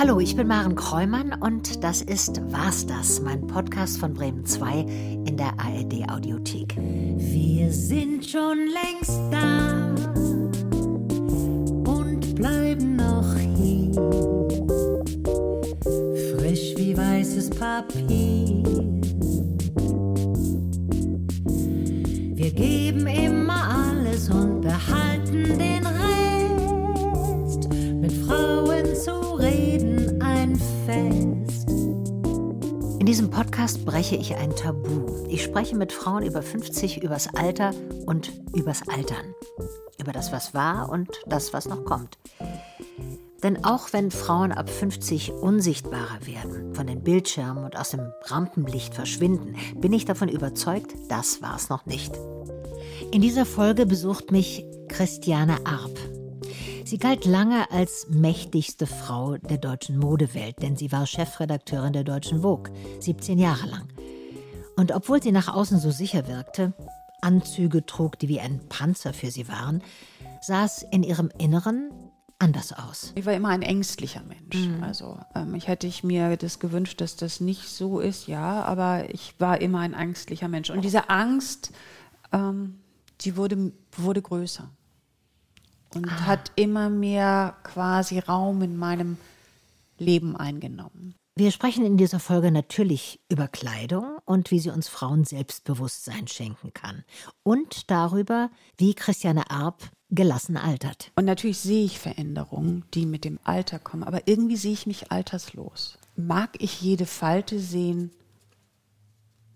Hallo, ich bin Maren Kräumann und das ist Was das, mein Podcast von Bremen 2 in der ARD Audiothek. Wir sind schon längst da und bleiben noch hier. Podcast breche ich ein Tabu. Ich spreche mit Frauen über 50 übers Alter und übers Altern. Über das, was war und das, was noch kommt. Denn auch wenn Frauen ab 50 unsichtbarer werden, von den Bildschirmen und aus dem Rampenlicht verschwinden, bin ich davon überzeugt, das war es noch nicht. In dieser Folge besucht mich Christiane Arp. Sie galt lange als mächtigste Frau der deutschen Modewelt, denn sie war Chefredakteurin der deutschen Vogue, 17 Jahre lang. Und obwohl sie nach außen so sicher wirkte, Anzüge trug, die wie ein Panzer für sie waren, sah es in ihrem Inneren anders aus. Ich war immer ein ängstlicher Mensch. Mhm. Also ähm, ich hätte ich mir das gewünscht, dass das nicht so ist, ja, aber ich war immer ein ängstlicher Mensch. Und diese Angst, ähm, die wurde, wurde größer und ah. hat immer mehr quasi Raum in meinem Leben eingenommen. Wir sprechen in dieser Folge natürlich über Kleidung und wie sie uns Frauen Selbstbewusstsein schenken kann. Und darüber, wie Christiane Arp gelassen altert. Und natürlich sehe ich Veränderungen, die mit dem Alter kommen, aber irgendwie sehe ich mich alterslos. Mag ich jede Falte sehen?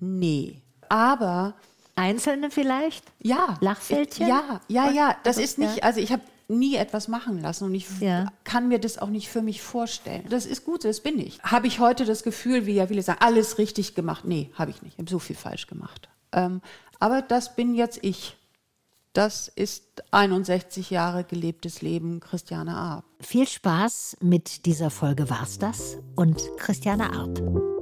Nee. Aber Einzelne vielleicht? Ja. Lachfältchen? Ja, ja, ja. Das ist nicht, also ich habe nie etwas machen lassen und ich ja. kann mir das auch nicht für mich vorstellen. Das ist gut, das bin ich. Habe ich heute das Gefühl, wie ja viele sagen, alles richtig gemacht? Nee, habe ich nicht. Ich habe so viel falsch gemacht. Ähm, aber das bin jetzt ich. Das ist 61 Jahre gelebtes Leben Christiane Arp. Viel Spaß mit dieser Folge war's das und Christiane Arp.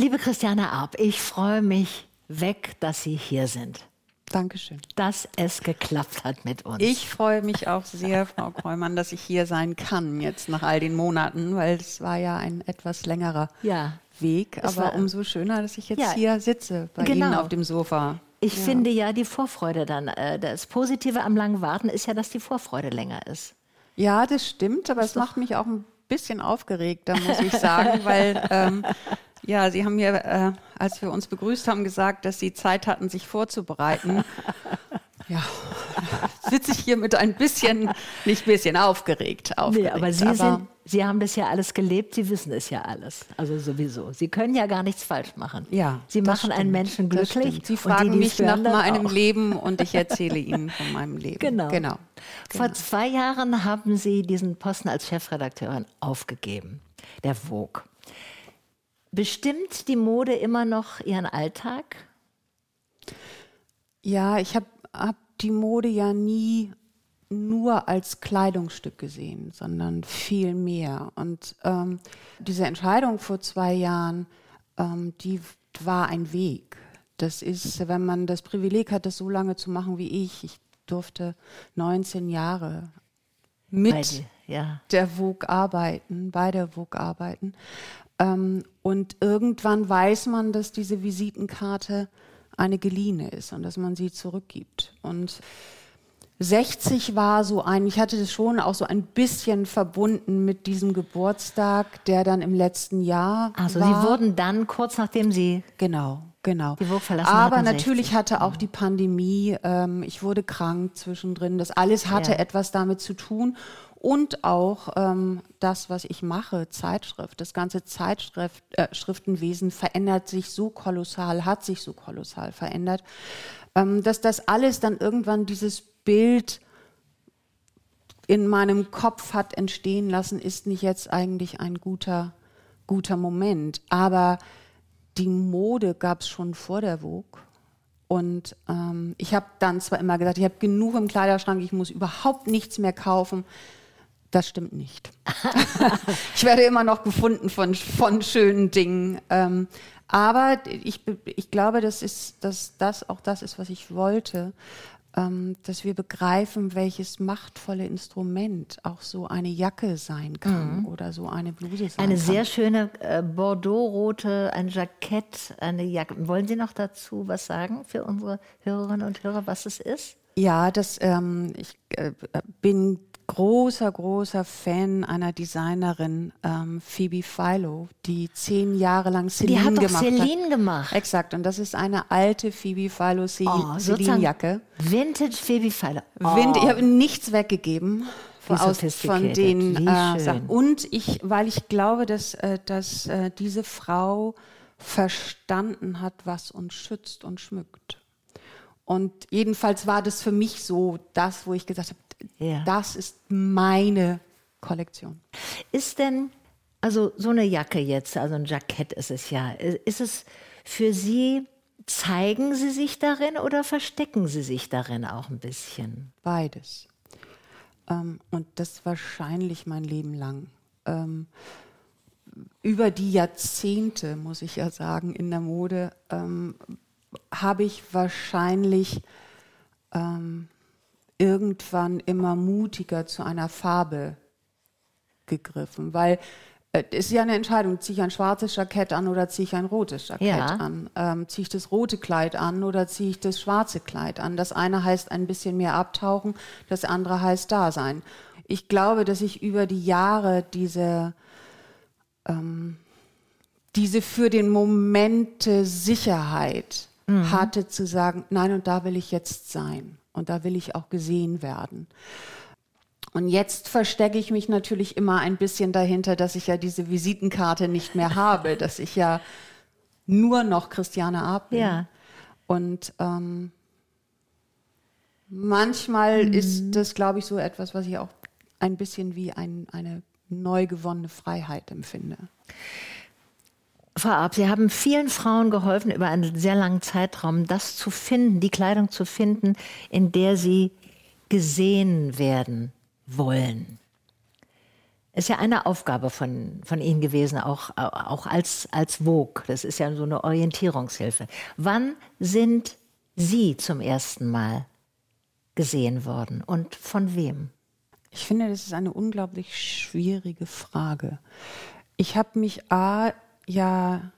Liebe Christiane Arp, ich freue mich weg, dass Sie hier sind. Dankeschön. Dass es geklappt hat mit uns. Ich freue mich auch sehr, Frau Kreumann, dass ich hier sein kann jetzt nach all den Monaten, weil es war ja ein etwas längerer ja, Weg. Aber war, umso schöner, dass ich jetzt ja, hier sitze bei genau. Ihnen auf dem Sofa. Ich ja. finde ja die Vorfreude dann, äh, das Positive am langen Warten ist ja, dass die Vorfreude länger ist. Ja, das stimmt, aber es macht mich auch ein bisschen aufgeregt, da muss ich sagen, weil ähm, ja, Sie haben mir, äh, als wir uns begrüßt haben, gesagt, dass Sie Zeit hatten, sich vorzubereiten. ja, sitze ich hier mit ein bisschen, nicht bisschen aufgeregt. aufgeregt nee, aber Sie, aber sind, Sie haben das ja alles gelebt, Sie wissen es ja alles. Also sowieso. Sie können ja gar nichts falsch machen. Ja. Sie machen stimmt, einen Menschen glücklich. Sie fragen die, mich nach meinem auch. Leben und ich erzähle Ihnen von meinem Leben. Genau. genau. Vor genau. zwei Jahren haben Sie diesen Posten als Chefredakteurin aufgegeben, der Vogue. Bestimmt die Mode immer noch Ihren Alltag? Ja, ich habe hab die Mode ja nie nur als Kleidungsstück gesehen, sondern viel mehr. Und ähm, diese Entscheidung vor zwei Jahren, ähm, die war ein Weg. Das ist, wenn man das Privileg hat, das so lange zu machen wie ich. Ich durfte 19 Jahre mit Beide, ja. der Vogue arbeiten, bei der Vogue arbeiten. Ähm, und irgendwann weiß man, dass diese Visitenkarte eine geliehene ist und dass man sie zurückgibt. Und 60 war so ein, ich hatte das schon auch so ein bisschen verbunden mit diesem Geburtstag, der dann im letzten Jahr. Also war. Sie wurden dann kurz nachdem Sie genau genau die Burg verlassen Aber natürlich 60. hatte auch die Pandemie, ähm, ich wurde krank zwischendrin, das alles hatte ja. etwas damit zu tun und auch ähm, das, was ich mache, Zeitschrift, das ganze Zeitschriftenwesen äh, verändert sich so kolossal, hat sich so kolossal verändert, ähm, dass das alles dann irgendwann dieses Bild in meinem Kopf hat entstehen lassen, ist nicht jetzt eigentlich ein guter, guter Moment. Aber die Mode gab es schon vor der Vogue. Und ähm, ich habe dann zwar immer gesagt, ich habe genug im Kleiderschrank, ich muss überhaupt nichts mehr kaufen. Das stimmt nicht. ich werde immer noch gefunden von, von schönen Dingen. Ähm, aber ich, ich glaube, das ist, dass das auch das ist, was ich wollte. ähm, dass wir begreifen, welches machtvolle Instrument auch so eine Jacke sein kann mhm. oder so eine Bluse sein eine kann. Eine sehr schöne äh, Bordeaux-rote, ein Jackett, eine Jacke. Wollen Sie noch dazu was sagen für unsere Hörerinnen und Hörer, was es ist? Ja, das, ähm, ich äh, bin großer, großer Fan einer Designerin, ähm, Phoebe Philo, die zehn Jahre lang Celine die hat gemacht Celine hat. gemacht. Exakt. Und das ist eine alte Phoebe Philo oh, Celine-Jacke. Vintage Phoebe Philo. Oh. Wind, ich habe nichts weggegeben. Von, aus, von den äh, Sachen. Und ich, weil ich glaube, dass, äh, dass äh, diese Frau verstanden hat, was uns schützt und schmückt. Und jedenfalls war das für mich so das, wo ich gesagt habe, ja. Das ist meine Kollektion. Ist denn, also so eine Jacke jetzt, also ein Jackett ist es ja, ist es für Sie, zeigen Sie sich darin oder verstecken Sie sich darin auch ein bisschen? Beides. Ähm, und das wahrscheinlich mein Leben lang. Ähm, über die Jahrzehnte, muss ich ja sagen, in der Mode, ähm, habe ich wahrscheinlich ähm, irgendwann immer mutiger zu einer Farbe gegriffen, weil äh, es ist ja eine Entscheidung, ziehe ich ein schwarzes Jackett an oder ziehe ich ein rotes Jackett ja. an? Ähm, ziehe ich das rote Kleid an oder ziehe ich das schwarze Kleid an? Das eine heißt ein bisschen mehr abtauchen, das andere heißt da sein. Ich glaube, dass ich über die Jahre diese, ähm, diese für den Moment Sicherheit mhm. hatte zu sagen, nein, und da will ich jetzt sein. Und da will ich auch gesehen werden. Und jetzt verstecke ich mich natürlich immer ein bisschen dahinter, dass ich ja diese Visitenkarte nicht mehr habe, dass ich ja nur noch Christiane A. bin. Ja. Und ähm, manchmal mhm. ist das, glaube ich, so etwas, was ich auch ein bisschen wie ein, eine neu gewonnene Freiheit empfinde. Frau Arp, Sie haben vielen Frauen geholfen, über einen sehr langen Zeitraum das zu finden, die Kleidung zu finden, in der sie gesehen werden wollen. Ist ja eine Aufgabe von, von Ihnen gewesen, auch, auch als, als Vogue. Das ist ja so eine Orientierungshilfe. Wann sind Sie zum ersten Mal gesehen worden und von wem? Ich finde, das ist eine unglaublich schwierige Frage. Ich habe mich A ja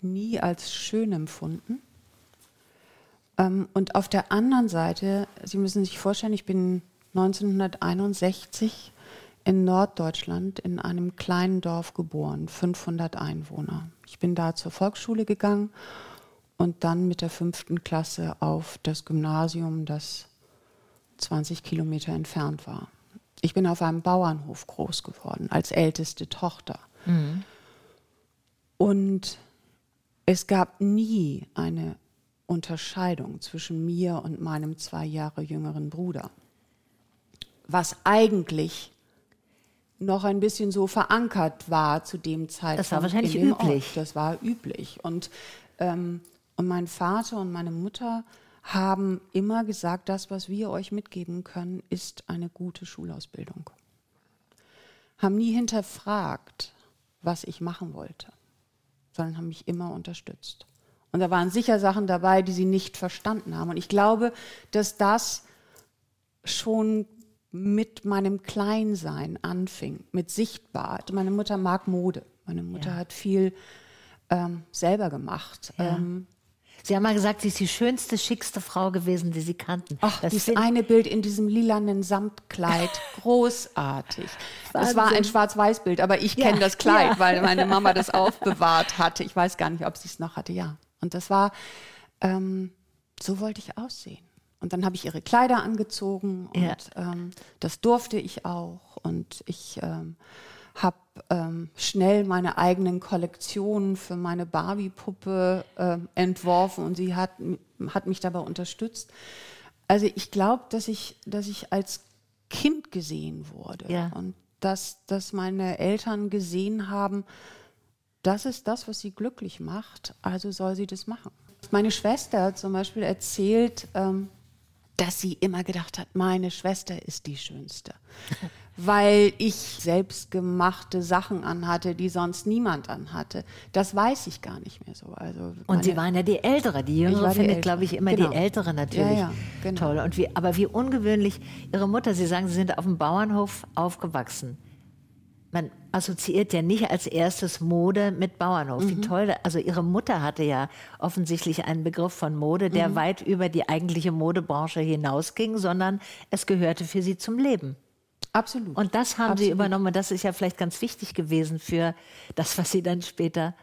nie als schön empfunden. Ähm, und auf der anderen Seite, Sie müssen sich vorstellen, ich bin 1961 in Norddeutschland in einem kleinen Dorf geboren, 500 Einwohner. Ich bin da zur Volksschule gegangen und dann mit der fünften Klasse auf das Gymnasium, das 20 Kilometer entfernt war. Ich bin auf einem Bauernhof groß geworden, als älteste Tochter. Mhm. Und es gab nie eine Unterscheidung zwischen mir und meinem zwei Jahre jüngeren Bruder. Was eigentlich noch ein bisschen so verankert war zu dem Zeitpunkt. Das war wahrscheinlich üblich. Ort. Das war üblich. Und, ähm, und mein Vater und meine Mutter haben immer gesagt, das, was wir euch mitgeben können, ist eine gute Schulausbildung. Haben nie hinterfragt, was ich machen wollte sondern haben mich immer unterstützt. Und da waren sicher Sachen dabei, die sie nicht verstanden haben. Und ich glaube, dass das schon mit meinem Kleinsein anfing, mit sichtbar. Meine Mutter mag Mode. Meine Mutter ja. hat viel ähm, selber gemacht. Ja. Ähm, Sie haben mal gesagt, sie ist die schönste, schickste Frau gewesen, die Sie kannten. Ach, das dieses eine Bild in diesem lilanen Samtkleid, großartig. Das war ein Schwarz-Weiß-Bild, aber ich kenne ja, das Kleid, ja. weil meine Mama das aufbewahrt hatte. Ich weiß gar nicht, ob sie es noch hatte, ja. Und das war, ähm, so wollte ich aussehen. Und dann habe ich ihre Kleider angezogen und ja. ähm, das durfte ich auch. Und ich ähm, habe ähm, schnell meine eigenen Kollektionen für meine Barbie-Puppe äh, entworfen und sie hat, hat mich dabei unterstützt. Also ich glaube, dass ich, dass ich als Kind gesehen wurde ja. und dass, dass meine Eltern gesehen haben, das ist das, was sie glücklich macht, also soll sie das machen. Meine Schwester zum Beispiel erzählt, ähm, dass sie immer gedacht hat, meine Schwester ist die Schönste. weil ich selbstgemachte Sachen anhatte, die sonst niemand anhatte. Das weiß ich gar nicht mehr so. Also und Sie waren ja die Ältere. Die Jüngere findet, glaube ich, immer genau. die Ältere natürlich ja, ja, genau. toll. Und wie, aber wie ungewöhnlich Ihre Mutter, Sie sagen, Sie sind auf dem Bauernhof aufgewachsen. Man assoziiert ja nicht als erstes Mode mit Bauernhof. Mhm. Wie toll. Also Ihre Mutter hatte ja offensichtlich einen Begriff von Mode, der mhm. weit über die eigentliche Modebranche hinausging, sondern es gehörte für Sie zum Leben. Absolut. Und das haben Absolut. Sie übernommen. Das ist ja vielleicht ganz wichtig gewesen für das, was Sie dann später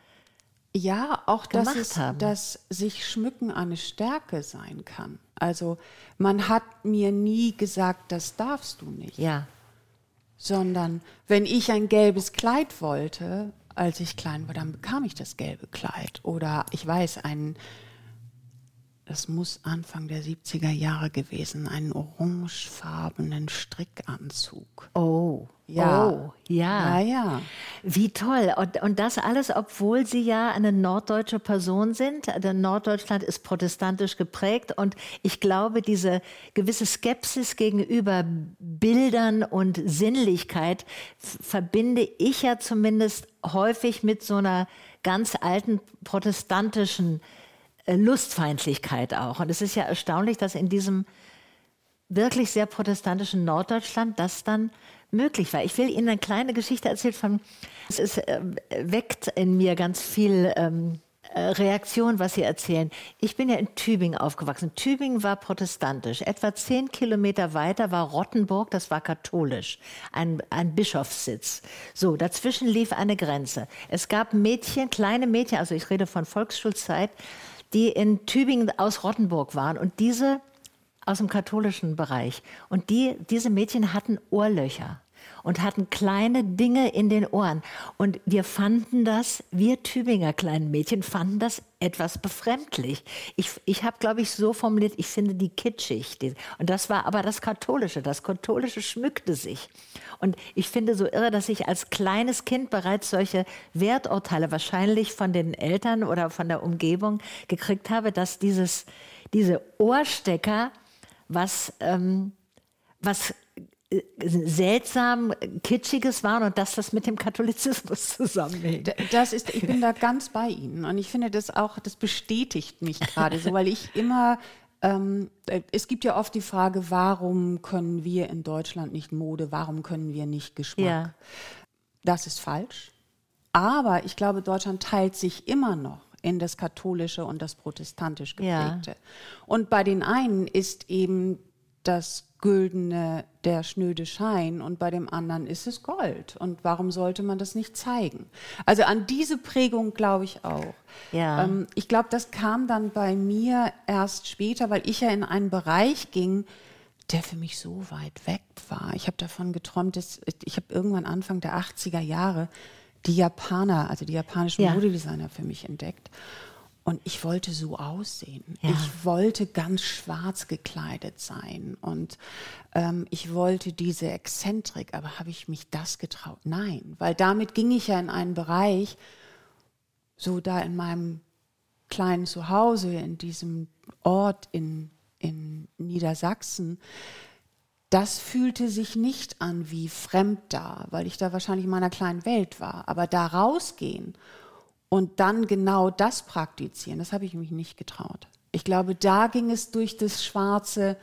ja, auch es, haben. dass sich Schmücken eine Stärke sein kann. Also man hat mir nie gesagt, das darfst du nicht. Ja. Sondern wenn ich ein gelbes Kleid wollte, als ich klein war, dann bekam ich das gelbe Kleid. Oder ich weiß, ein das muss Anfang der 70er Jahre gewesen, einen orangefarbenen Strickanzug. Oh, ja. Oh, ja. Ja, ja. Wie toll. Und, und das alles, obwohl Sie ja eine norddeutsche Person sind. Denn Norddeutschland ist protestantisch geprägt. Und ich glaube, diese gewisse Skepsis gegenüber Bildern und Sinnlichkeit verbinde ich ja zumindest häufig mit so einer ganz alten protestantischen äh, Lustfeindlichkeit auch. Und es ist ja erstaunlich, dass in diesem wirklich sehr protestantischen Norddeutschland das dann möglich war. Ich will Ihnen eine kleine Geschichte erzählen von, es ist, äh, weckt in mir ganz viel ähm, äh, Reaktion, was Sie erzählen. Ich bin ja in Tübingen aufgewachsen. Tübingen war protestantisch. Etwa zehn Kilometer weiter war Rottenburg, das war katholisch, ein, ein Bischofssitz. So, dazwischen lief eine Grenze. Es gab Mädchen, kleine Mädchen, also ich rede von Volksschulzeit, die in Tübingen aus Rottenburg waren und diese aus dem katholischen Bereich. Und die, diese Mädchen hatten Ohrlöcher und hatten kleine Dinge in den Ohren. Und wir fanden das, wir Tübinger kleinen Mädchen fanden das etwas befremdlich. Ich, ich habe, glaube ich, so formuliert, ich finde die kitschig. Und das war aber das Katholische. Das Katholische schmückte sich. Und ich finde so irre, dass ich als kleines Kind bereits solche Werturteile wahrscheinlich von den Eltern oder von der Umgebung gekriegt habe, dass dieses, diese Ohrstecker was, ähm, was seltsam Kitschiges waren und dass das mit dem Katholizismus zusammenhängt. Das ist, ich bin da ganz bei Ihnen und ich finde das auch, das bestätigt mich gerade so, weil ich immer ähm, äh, es gibt ja oft die Frage, warum können wir in Deutschland nicht Mode, warum können wir nicht Geschmack? Ja. Das ist falsch. Aber ich glaube, Deutschland teilt sich immer noch in das katholische und das protestantisch geprägte. Ja. Und bei den einen ist eben das Güldene der schnöde Schein und bei dem anderen ist es Gold. Und warum sollte man das nicht zeigen? Also an diese Prägung glaube ich auch. Ja. Ähm, ich glaube, das kam dann bei mir erst später, weil ich ja in einen Bereich ging, der für mich so weit weg war. Ich habe davon geträumt, dass ich habe irgendwann Anfang der 80er Jahre die Japaner, also die japanischen ja. Modedesigner für mich entdeckt. Und ich wollte so aussehen. Ja. Ich wollte ganz schwarz gekleidet sein. Und ähm, ich wollte diese Exzentrik. Aber habe ich mich das getraut? Nein, weil damit ging ich ja in einen Bereich, so da in meinem kleinen Zuhause, in diesem Ort in, in Niedersachsen, das fühlte sich nicht an wie fremd da, weil ich da wahrscheinlich in meiner kleinen Welt war. Aber da rausgehen und dann genau das praktizieren, das habe ich mich nicht getraut. Ich glaube, da ging es durch das Schwarze,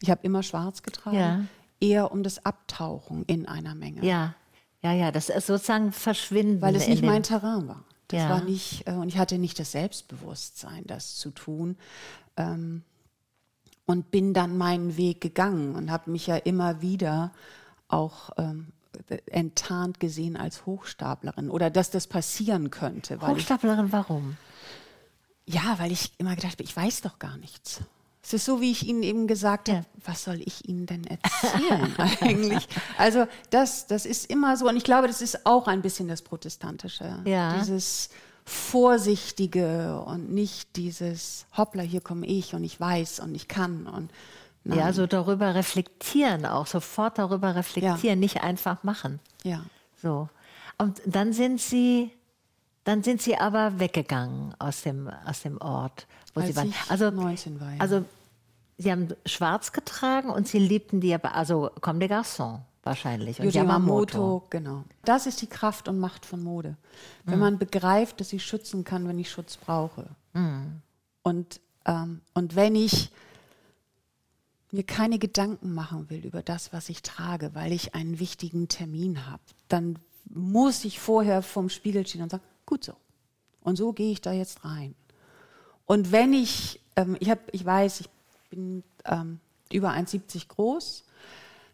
ich habe immer schwarz getragen, ja. eher um das Abtauchen in einer Menge. Ja, ja, ja, das ist sozusagen verschwinden. Weil es nicht mein Terrain war. Das ja. war nicht, äh, und ich hatte nicht das Selbstbewusstsein, das zu tun. Ähm, und bin dann meinen Weg gegangen und habe mich ja immer wieder auch ähm, enttarnt gesehen als Hochstaplerin oder dass das passieren könnte. Hochstaplerin, ich, warum? Ja, weil ich immer gedacht habe, ich weiß doch gar nichts. Es ist so, wie ich Ihnen eben gesagt habe, was soll ich Ihnen denn erzählen eigentlich? Also das, das ist immer so und ich glaube, das ist auch ein bisschen das Protestantische. Ja. Dieses Vorsichtige und nicht dieses Hoppla, hier komme ich und ich weiß und ich kann und Nein. Ja, so darüber reflektieren auch, sofort darüber reflektieren, ja. nicht einfach machen. Ja. So. Und dann sind Sie, dann sind Sie aber weggegangen aus dem, aus dem Ort, wo Als Sie waren. also, 19 war, ja. Also, Sie haben schwarz getragen und Sie liebten die, also Comme des Garçons. wahrscheinlich. Und Yamamoto. Yamamoto, genau. Das ist die Kraft und Macht von Mode. Wenn man begreift, dass sie schützen kann, wenn ich Schutz brauche. Und, ähm, und wenn ich mir keine Gedanken machen will über das, was ich trage, weil ich einen wichtigen Termin habe, dann muss ich vorher vorm Spiegel stehen und sagen, gut so. Und so gehe ich da jetzt rein. Und wenn ich, ähm, ich, hab, ich weiß, ich bin ähm, über 1,70 groß,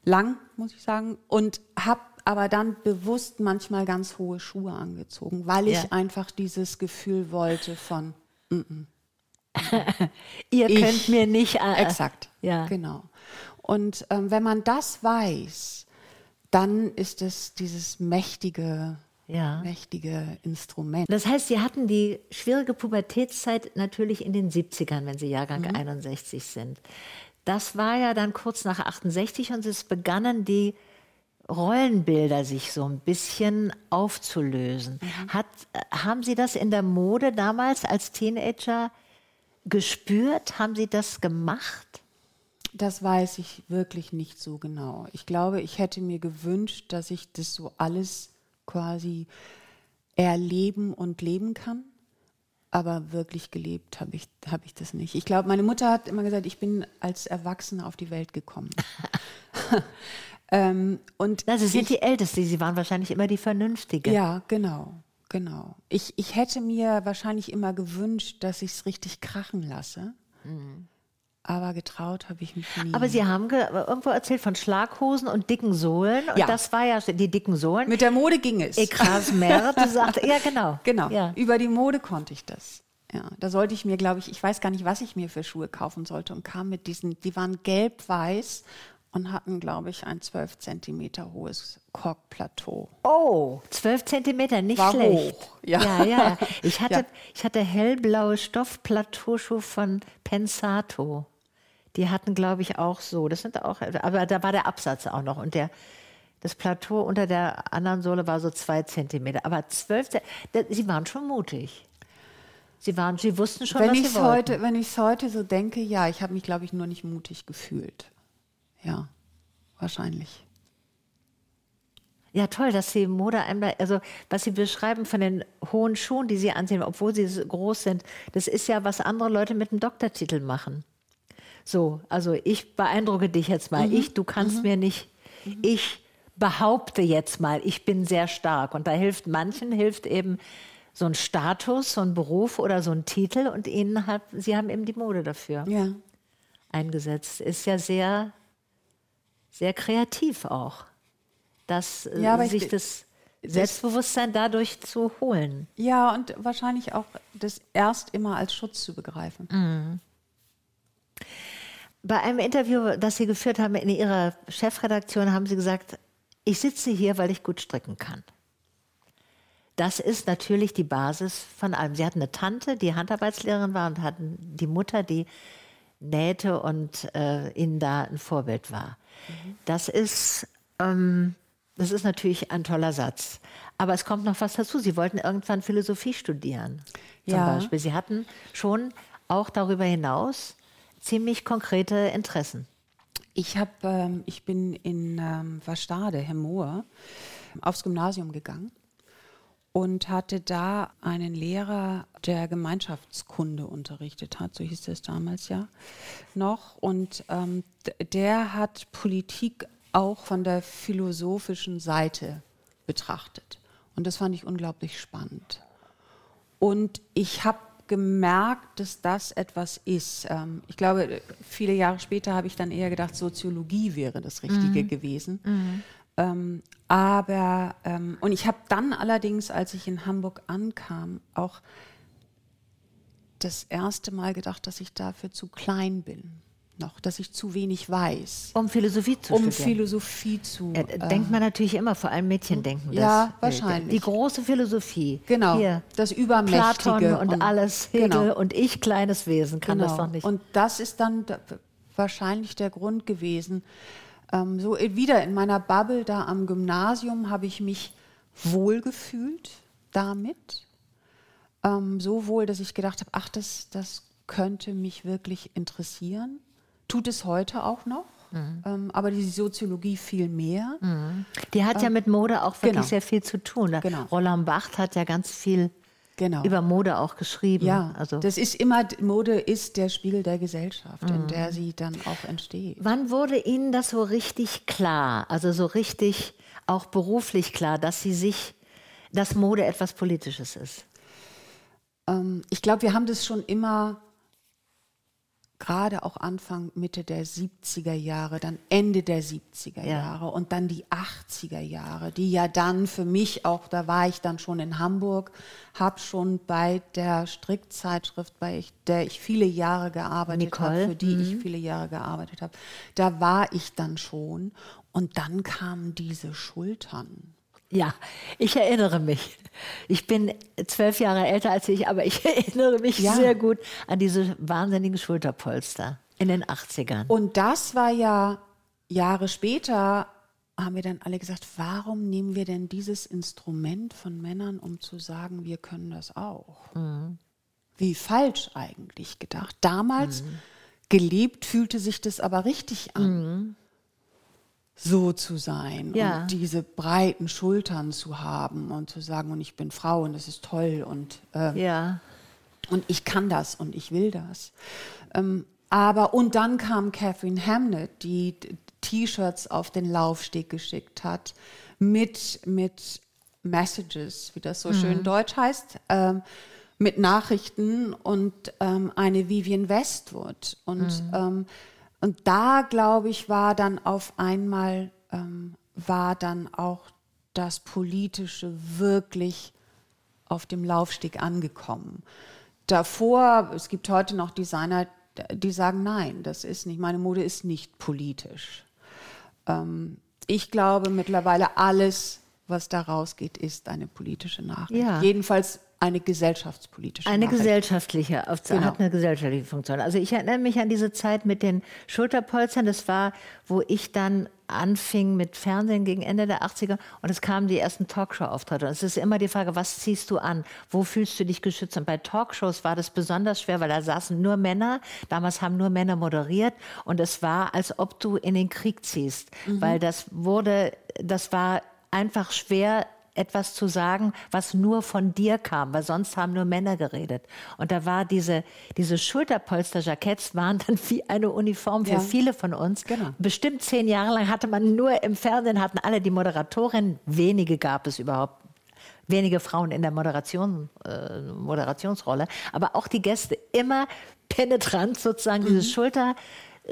lang, muss ich sagen, und habe aber dann bewusst manchmal ganz hohe Schuhe angezogen, weil ich Ja. einfach dieses Gefühl wollte von, Ihr Ich- könnt mir nicht. Äh, exakt, Ja. genau. Und ähm, wenn man das weiß, dann ist es dieses mächtige, Ja. mächtige Instrument. Das heißt, Sie hatten die schwierige Pubertätszeit natürlich in den 70ern, wenn Sie Jahrgang Mhm. 61 sind. Das war ja dann kurz nach 68 und es begannen die Rollenbilder sich so ein bisschen aufzulösen. Mhm. Hat, äh, haben Sie das in der Mode damals als Teenager gespürt? Haben Sie das gemacht? Das weiß ich wirklich nicht so genau. Ich glaube, ich hätte mir gewünscht, dass ich das so alles quasi erleben und leben kann. Aber wirklich gelebt habe ich, hab ich das nicht. Ich glaube, meine Mutter hat immer gesagt, ich bin als Erwachsene auf die Welt gekommen. ähm, und Na, Sie sind ich, die Älteste, Sie waren wahrscheinlich immer die Vernünftige. Ja, genau, genau. Ich, ich hätte mir wahrscheinlich immer gewünscht, dass ich es richtig krachen lasse. Aber getraut habe ich mich nie. Mhm. Aber Sie haben ge irgendwo erzählt von Schlaghosen und dicken Sohlen. Und Ja. das war ja die dicken Sohlen. Mit der Mode ging es. Ekras Merde sagte, ja genau. Genau. Ja. Über die Mode konnte ich das. Ja, da sollte ich mir, glaube ich, ich weiß gar nicht, was ich mir für Schuhe kaufen sollte und kam mit diesen, die waren gelb-weiß und hatten, glaube ich, ein 12 Zentimeter hohes Korkplateau. Oh, 12 Zentimeter, nicht War schlecht. hoch, ja. ja, ja. Ich hatte, Ja. ich hatte hellblaue Stoffplateauschuhe von Pensato. Die hatten, glaube ich, auch so. Das sind auch, aber da war der Absatz auch noch und der, das Plateau unter der anderen Sohle war so zwei Zentimeter. Aber zwölf, Sie waren schon mutig. Sie waren, Sie wussten schon, wenn was ich Sie es wollten. heute, wenn ich es heute so denke, ja, ich habe mich, glaube ich, nur nicht mutig gefühlt. Ja, wahrscheinlich. Ja, toll, dass Sie Mode einmal, also was Sie beschreiben von den hohen Schuhen, die Sie anziehen, obwohl sie so groß sind, das ist ja, was andere Leute mit einem Doktortitel machen. So, also ich beeindrucke dich jetzt mal. Ich, du kannst mir nicht, ich behaupte jetzt mal, ich bin sehr stark. Und da hilft manchen, hilft eben so ein Status, so ein Beruf oder so ein Titel und ihnen hat, sie haben eben die Mode dafür Ja. eingesetzt. Ist ja sehr, sehr kreativ auch, dass äh, Ja, sich das Selbstbewusstsein dadurch zu holen. Ja, und wahrscheinlich auch das erst immer als Schutz zu begreifen. Bei einem Interview, das Sie geführt haben in Ihrer Chefredaktion, haben Sie gesagt, ich sitze hier, weil ich gut stricken kann. Das ist natürlich die Basis von allem. Sie hatten eine Tante, die Handarbeitslehrerin war und hatten die Mutter, die nähte und äh, ihnen da ein Vorbild war. Das ist, ähm, das ist natürlich ein toller Satz. Aber es kommt noch was dazu. Sie wollten irgendwann Philosophie studieren, zum Ja. Beispiel. Sie hatten schon auch darüber hinaus ziemlich konkrete Interessen. Ich, hab, ähm, ich bin in ähm, Verstade, Hemmoor, aufs Gymnasium gegangen und hatte da einen Lehrer, der Gemeinschaftskunde unterrichtet hat, so hieß es damals ja noch. Und ähm, der hat Politik auch von der philosophischen Seite betrachtet. Und das fand ich unglaublich spannend. Und ich habe gemerkt, dass das etwas ist. Ähm, ich glaube, viele Jahre später habe ich dann eher gedacht, Soziologie wäre das Richtige gewesen. Ähm, aber, ähm, und ich habe dann allerdings, als ich in Hamburg ankam, auch das erste Mal gedacht, dass ich dafür zu klein bin. Noch, dass ich zu wenig weiß, Um Philosophie zu um studieren. Philosophie zu. Äh, denkt man natürlich immer, vor allem Mädchen denken das. Ja, Äh, wahrscheinlich. Die große Philosophie. Genau, Hier. das Übermächtige Platon und, und- alles, Hegel genau. und ich, kleines Wesen, kann das doch nicht. Und das ist dann da- wahrscheinlich der Grund gewesen. Ähm, so wieder in meiner Bubble da am Gymnasium habe ich mich wohlgefühlt damit. Ähm, so wohl, dass ich gedacht habe, ach, das, das könnte mich wirklich interessieren. Tut es heute auch noch. mhm. ähm, aber die Soziologie viel mehr. Mhm. Die hat ähm, ja mit Mode auch wirklich genau. sehr viel zu tun. Genau. Roland Barthes hat ja ganz viel genau. über Mode auch geschrieben. Ja, also. das ist immer, Mode ist der Spiegel der Gesellschaft, in der sie dann auch entsteht. Wann wurde Ihnen das so richtig klar, also so richtig auch beruflich klar, dass Sie sich, dass Mode etwas Politisches ist? Ähm, ich glaube, wir haben das schon immer gerade auch Anfang, Mitte der 70er Jahre, dann Ende der 70er Ja. Jahre und dann die 80er Jahre, die ja dann für mich auch, da war ich dann schon in Hamburg, habe schon bei der Strickzeitschrift, bei ich, der ich viele Jahre gearbeitet habe, für die ich viele Jahre gearbeitet habe, da war ich dann schon und dann kamen diese Schultern. Ja, ich erinnere mich. Ich bin zwölf Jahre älter als ich, aber ich erinnere mich Ja. sehr gut an diese wahnsinnigen Schulterpolster in den 80ern. Und das war ja Jahre später, haben wir dann alle gesagt, warum nehmen wir denn dieses Instrument von Männern, um zu sagen, wir können das auch? Wie falsch eigentlich gedacht. Damals gelebt fühlte sich das aber richtig an. So zu sein Ja. und diese breiten Schultern zu haben und zu sagen, und ich bin Frau und das ist toll und äh, ja, und ich kann das und ich will das. Ähm, aber, und dann kam Catherine Hamnet, die T-Shirts auf den Laufsteg geschickt hat, mit, mit Messages, wie das so schön deutsch heißt, ähm, mit Nachrichten und ähm, eine Vivian Westwood. Und, ähm, und da, glaube ich, war dann auf einmal, ähm, war dann auch das Politische wirklich auf dem Laufsteg angekommen. Davor, es gibt heute noch Designer, die sagen, nein, das ist nicht, meine Mode ist nicht politisch. Ähm, ich glaube mittlerweile, alles, was da rausgeht, ist eine politische Nachricht. Ja. Jedenfalls eine gesellschaftspolitische eine Nachricht. gesellschaftliche, auf, Genau. hat eine gesellschaftliche Funktion. Also ich erinnere mich an diese Zeit mit den Schulterpolstern. Das war, wo ich dann anfing mit Fernsehen gegen Ende der 80er und es kamen die ersten Talkshow-Auftritte. Und es ist immer die Frage, was ziehst du an? Wo fühlst du dich geschützt? Und bei Talkshows war das besonders schwer, weil da saßen nur Männer. Damals haben nur Männer moderiert und es war, als ob du in den Krieg ziehst, weil das wurde, das war einfach schwer, etwas zu sagen, was nur von dir kam, weil sonst haben nur Männer geredet. Und da war diese, diese Schulterpolster-Jacketts waren dann wie eine Uniform für Ja. viele von uns. Genau. Bestimmt zehn Jahre lang hatte man nur im Fernsehen, hatten alle die Moderatorin, wenige gab es überhaupt. Wenige Frauen in der Moderation, äh, Moderationsrolle, aber auch die Gäste immer penetrant sozusagen dieses Schulter,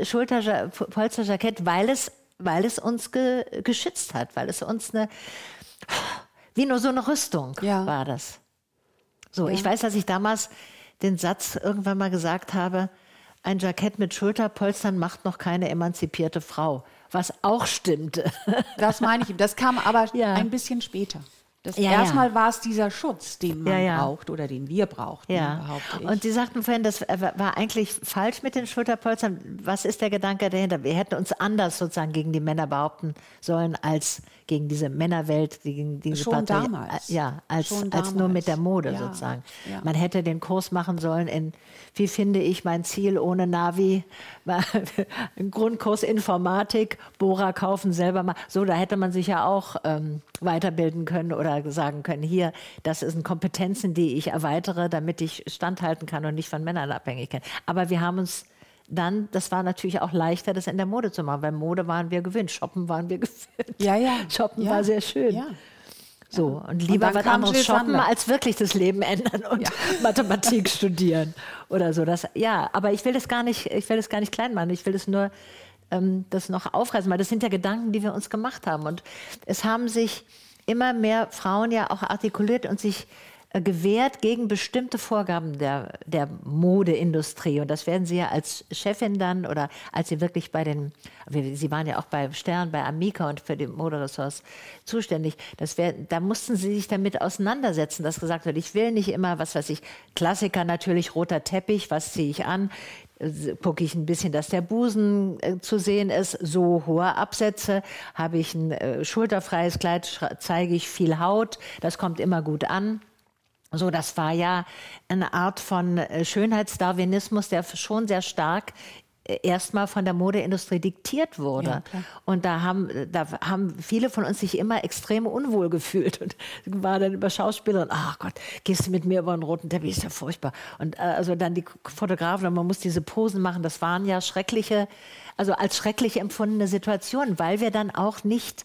Schulterpolsterjackett, weil es, weil es uns ge, geschützt hat, weil es uns eine, wie nur so eine Rüstung Ja. war das. So, ich weiß, dass ich damals den Satz irgendwann mal gesagt habe, ein Jackett mit Schulterpolstern macht noch keine emanzipierte Frau. Was auch stimmte. Das meine ich. Das kam aber Ja. ein bisschen später. Das Ja, ja. erstmal war es dieser Schutz, den man Ja, ja. braucht oder den wir brauchten, Ja. behaupte ich. Und Sie sagten vorhin, das war eigentlich falsch mit den Schulterpolstern. Was ist der Gedanke dahinter? Wir hätten uns anders sozusagen gegen die Männer behaupten sollen als gegen diese Männerwelt, gegen diese Schon Partei- damals. Ja, als, Schon als nur damals. mit der Mode Ja, sozusagen. ja. Man hätte den Kurs machen sollen in, wie finde ich mein Ziel ohne Navi, Grundkurs Informatik, Bohrer kaufen, selber mal. So, da hätte man sich ja auch ähm, weiterbilden können oder sagen können, hier, das sind Kompetenzen, die ich erweitere, damit ich standhalten kann und nicht von Männern abhängig bin. Aber wir haben uns dann, das war natürlich auch leichter, das in der Mode zu machen. Weil Mode waren wir gewöhnt, Shoppen waren wir gewöhnt. Ja, ja. Shoppen Ja. war sehr schön. Ja. So, und lieber dann was anderes shoppen, Sandler. als wirklich das Leben ändern und Ja. Mathematik studieren oder so. Das, ja, aber ich will das gar nicht, ich will das gar nicht klein machen. Ich will das nur ähm, das noch aufreißen, weil das sind ja Gedanken, die wir uns gemacht haben. Und es haben sich immer mehr Frauen ja auch artikuliert und sich äh, gewehrt gegen bestimmte Vorgaben der, der Modeindustrie. Und das werden Sie ja als Chefin dann oder als Sie wirklich bei den, Sie waren ja auch bei Stern, bei Amica und für die Moderessorts zuständig. Das wär, da mussten Sie sich damit auseinandersetzen, dass gesagt wird, ich will nicht immer, was weiß ich, Klassiker natürlich, roter Teppich, was ziehe ich an? Gucke ich ein bisschen, dass der Busen äh, zu sehen ist, so hohe Absätze, habe ich ein äh, schulterfreies Kleid, zeige ich viel Haut, das kommt immer gut an. So, das war ja eine Art von äh, Schönheitsdarwinismus, der schon sehr stark erstmal von der Modeindustrie diktiert wurde. Ja, und da haben, da haben viele von uns sich immer extrem unwohl gefühlt und war dann über Schauspielerin, ach Gott, gehst du mit mir über einen roten Teppich, ist ja furchtbar. Und äh, also dann die Fotografen, und man muss diese Posen machen, das waren ja schreckliche, also als schrecklich empfundene Situationen, weil wir dann auch nicht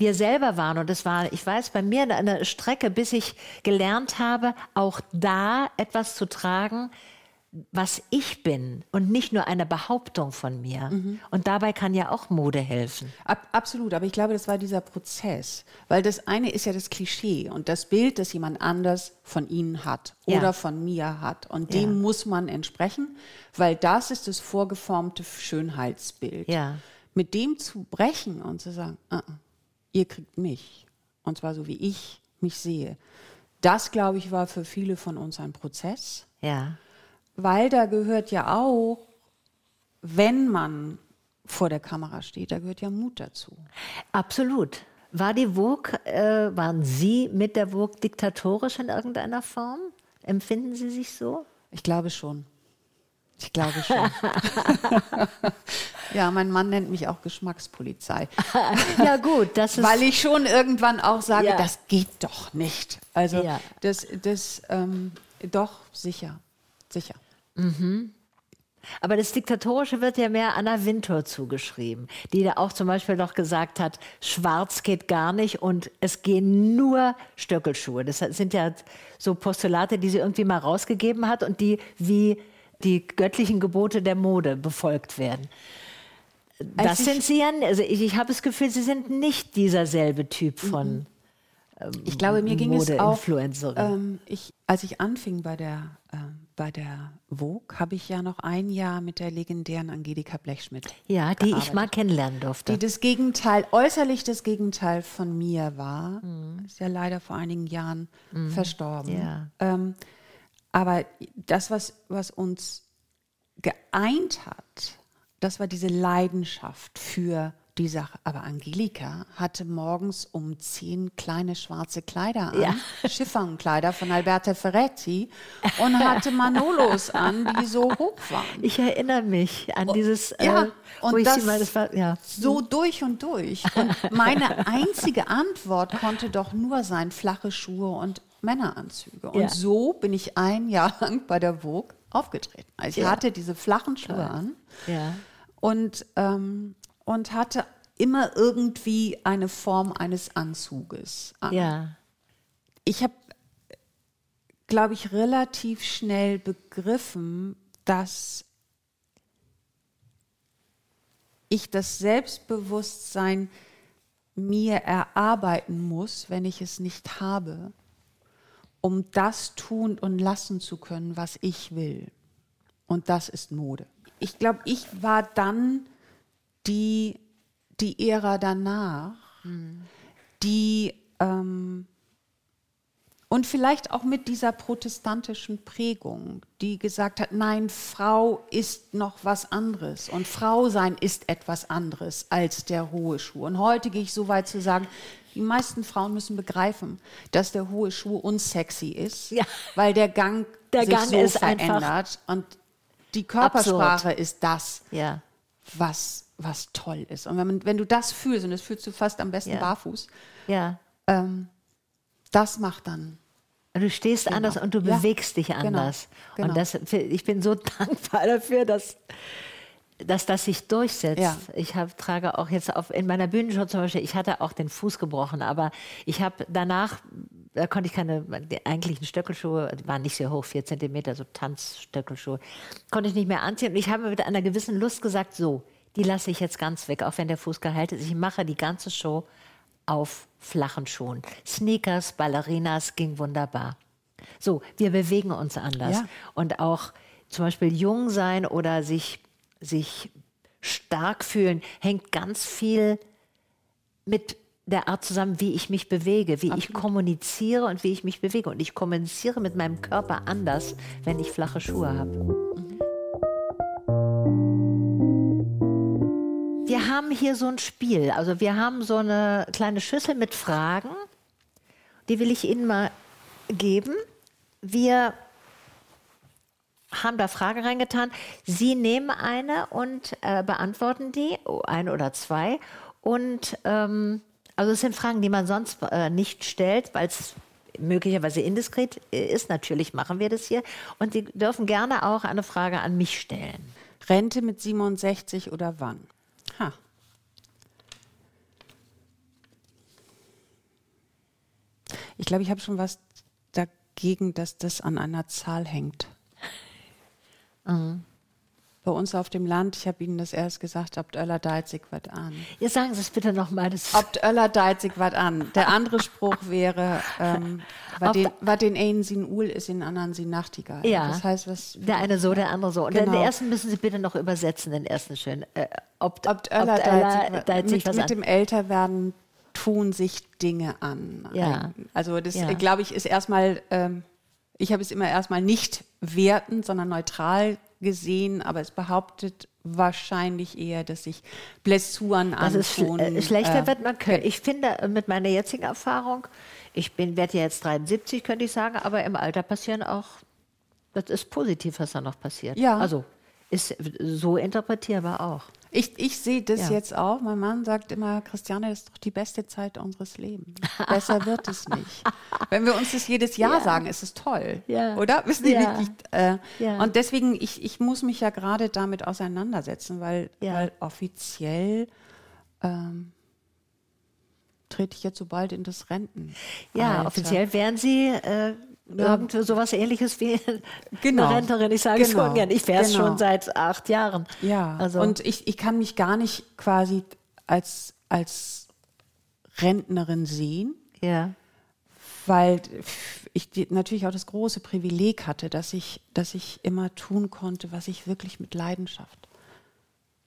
wir selber waren. Und es war, ich weiß, bei mir eine Strecke, bis ich gelernt habe, auch da etwas zu tragen, was ich bin und nicht nur eine Behauptung von mir. Mhm. Und dabei kann ja auch Mode helfen. Ab, absolut, aber ich glaube, das war dieser Prozess. Weil das eine ist ja das Klischee und das Bild, das jemand anders von Ihnen hat ja. oder von mir hat. Und dem ja. muss man entsprechen, weil das ist das vorgeformte Schönheitsbild. Ja. Mit dem zu brechen und zu sagen, uh -uh, ihr kriegt mich. Und zwar so, wie ich mich sehe. Das, glaube ich, war für viele von uns ein Prozess. Ja weil da gehört ja auch, wenn man vor der Kamera steht, da gehört ja Mut dazu. Absolut. War die Vogue, äh, waren Sie mit der Vogue diktatorisch in irgendeiner Form? Empfinden Sie sich so? Ich glaube schon. Ich glaube schon. ja, mein Mann nennt mich auch Geschmackspolizei. ja, gut, das ist. Weil ich schon irgendwann auch sage, ja. das geht doch nicht. Also, ja. das, das ähm, doch sicher. Sicher. Mhm. Aber das Diktatorische wird ja mehr Anna Wintour zugeschrieben, die da auch zum Beispiel noch gesagt hat, schwarz geht gar nicht und es gehen nur Stöckelschuhe. Das sind ja so Postulate, die sie irgendwie mal rausgegeben hat und die wie die göttlichen Gebote der Mode befolgt werden. Das sind sie ja, also ich, ich habe das Gefühl, sie sind nicht dieser selbe Typ von. Mhm. Ähm, ich glaube, mir ging es auch, ähm, ich, als ich anfing bei der ähm, bei der Vogue habe ich ja noch ein Jahr mit der legendären Angelika Blechschmidt. Ja, die ich mal kennenlernen durfte. Die das Gegenteil, äußerlich das Gegenteil von mir war. Mhm. Ist ja leider vor einigen Jahren mhm. verstorben. Ja. Ähm, aber das, was, was uns geeint hat, das war diese Leidenschaft für die Sache. Aber Angelika hatte morgens um zehn kleine schwarze Kleider an, ja. Chiffonkleider von Alberta Ferretti und hatte Manolos an, die so hoch waren. Ich erinnere mich an dieses, ja, äh, und das, mal, das war, ja. so durch und durch. Und meine einzige Antwort konnte doch nur sein, flache Schuhe und Männeranzüge. Und ja. so bin ich ein Jahr lang bei der Vogue aufgetreten. Also ich ja. hatte diese flachen Schuhe an. Ja. Und ähm, und hatte immer irgendwie eine Form eines Anzuges an. Ja. Ich habe, glaube ich, relativ schnell begriffen, dass ich das Selbstbewusstsein mir erarbeiten muss, wenn ich es nicht habe, um das tun und lassen zu können, was ich will. Und das ist Mode. Ich glaube, ich war dann die, die Ära danach, mhm. die ähm, und vielleicht auch mit dieser protestantischen Prägung, die gesagt hat, nein, Frau ist noch was anderes und Frau sein ist etwas anderes als der hohe Schuh. Und heute gehe ich so weit zu sagen, die meisten Frauen müssen begreifen, dass der hohe Schuh unsexy ist, ja. weil der Gang der sich Gang so ist verändert und die Körpersprache absurd. ist das, ja. was was toll ist. Und wenn, man, wenn du das fühlst, und das fühlst du fast am besten ja. barfuß. Ähm, das macht dann. Du stehst genau. anders und du ja. bewegst dich genau. anders. Genau. Und das, ich bin so dankbar dafür, dass, dass das sich durchsetzt. Ja. Ich hab, trage auch jetzt auf, in meiner Bühnenshow zum Beispiel, ich hatte auch den Fuß gebrochen, aber ich habe danach, da konnte ich keine die eigentlichen Stöckelschuhe, die waren nicht sehr hoch, vier Zentimeter, so Tanzstöckelschuhe, konnte ich nicht mehr anziehen. Und ich habe mit einer gewissen Lust gesagt, so, die lasse ich jetzt ganz weg, auch wenn der Fuß geheilt ist. Ich mache die ganze Show auf flachen Schuhen. Sneakers, Ballerinas ging wunderbar. So, wir bewegen uns anders. Ja. Und auch zum Beispiel jung sein oder sich, sich stark fühlen, hängt ganz viel mit der Art zusammen, wie ich mich bewege, wie Absolut. ich kommuniziere und wie ich mich bewege. Und ich kommuniziere mit meinem Körper anders, wenn ich flache Schuhe habe. Wir haben hier so ein Spiel. Also wir haben so eine kleine Schüssel mit Fragen. Die will ich Ihnen mal geben. Wir haben da Fragen reingetan. Sie nehmen eine und äh, beantworten die, oh, eine oder zwei. Und ähm, also es sind Fragen, die man sonst äh, nicht stellt, weil es möglicherweise indiskret ist. Natürlich machen wir das hier. Und Sie dürfen gerne auch eine Frage an mich stellen. Rente mit 67 oder wann? Ha. Ich glaube, ich habe schon was dagegen, dass das an einer Zahl hängt. Mhm. Bei uns auf dem Land, ich habe Ihnen das erst gesagt, obt Öller deizig wat an. Jetzt sagen Sie es bitte nochmal. Obt Öller deizig wat an. Der andere Spruch wäre, ähm, was den, den einen sin Uhl ist, in anderen sin Nachtigall. Ja. Das heißt, was. Der eine so, der andere so. Und genau. den ersten müssen Sie bitte noch übersetzen, den ersten schön. Äh, obt, obt Öller deizig, deizig mit, mit dem Älterwerden tun sich Dinge an. Ja. Also das, ja. glaube ich, ist erstmal, ähm, ich habe es immer erstmal nicht wertend, sondern neutral gesehen, aber es behauptet wahrscheinlich eher, dass sich Blessuren antun. Dass es äh, schlechter äh, wird man können. Ich finde, äh, mit meiner jetzigen Erfahrung, ich bin, werde ja jetzt 73, könnte ich sagen, aber im Alter passieren auch, das ist positiv, was da noch passiert. Ja. Also ist so interpretierbar auch. Ich, ich sehe das ja. jetzt auch. Mein Mann sagt immer, Christiane, das ist doch die beste Zeit unseres Lebens. Besser wird es nicht. Wenn wir uns das jedes Jahr ja. sagen, ist es toll. Ja. Oder? Wissen Sie ja. nicht? Äh, und deswegen, ich, ich muss mich ja gerade damit auseinandersetzen, weil, weil offiziell ähm, trete ich jetzt so bald in das Renten. Ja, offiziell wären Sie äh, Irgend sowas ähnliches wie genau. eine Renterin. Ich sage genau. es ungern. Ich wäre es genau. schon seit acht Jahren. Ja, also. und ich, ich kann mich gar nicht quasi als, als Rentnerin sehen. Ja. Weil ich natürlich auch das große Privileg hatte, dass ich, dass ich immer tun konnte, was ich wirklich mit Leidenschaft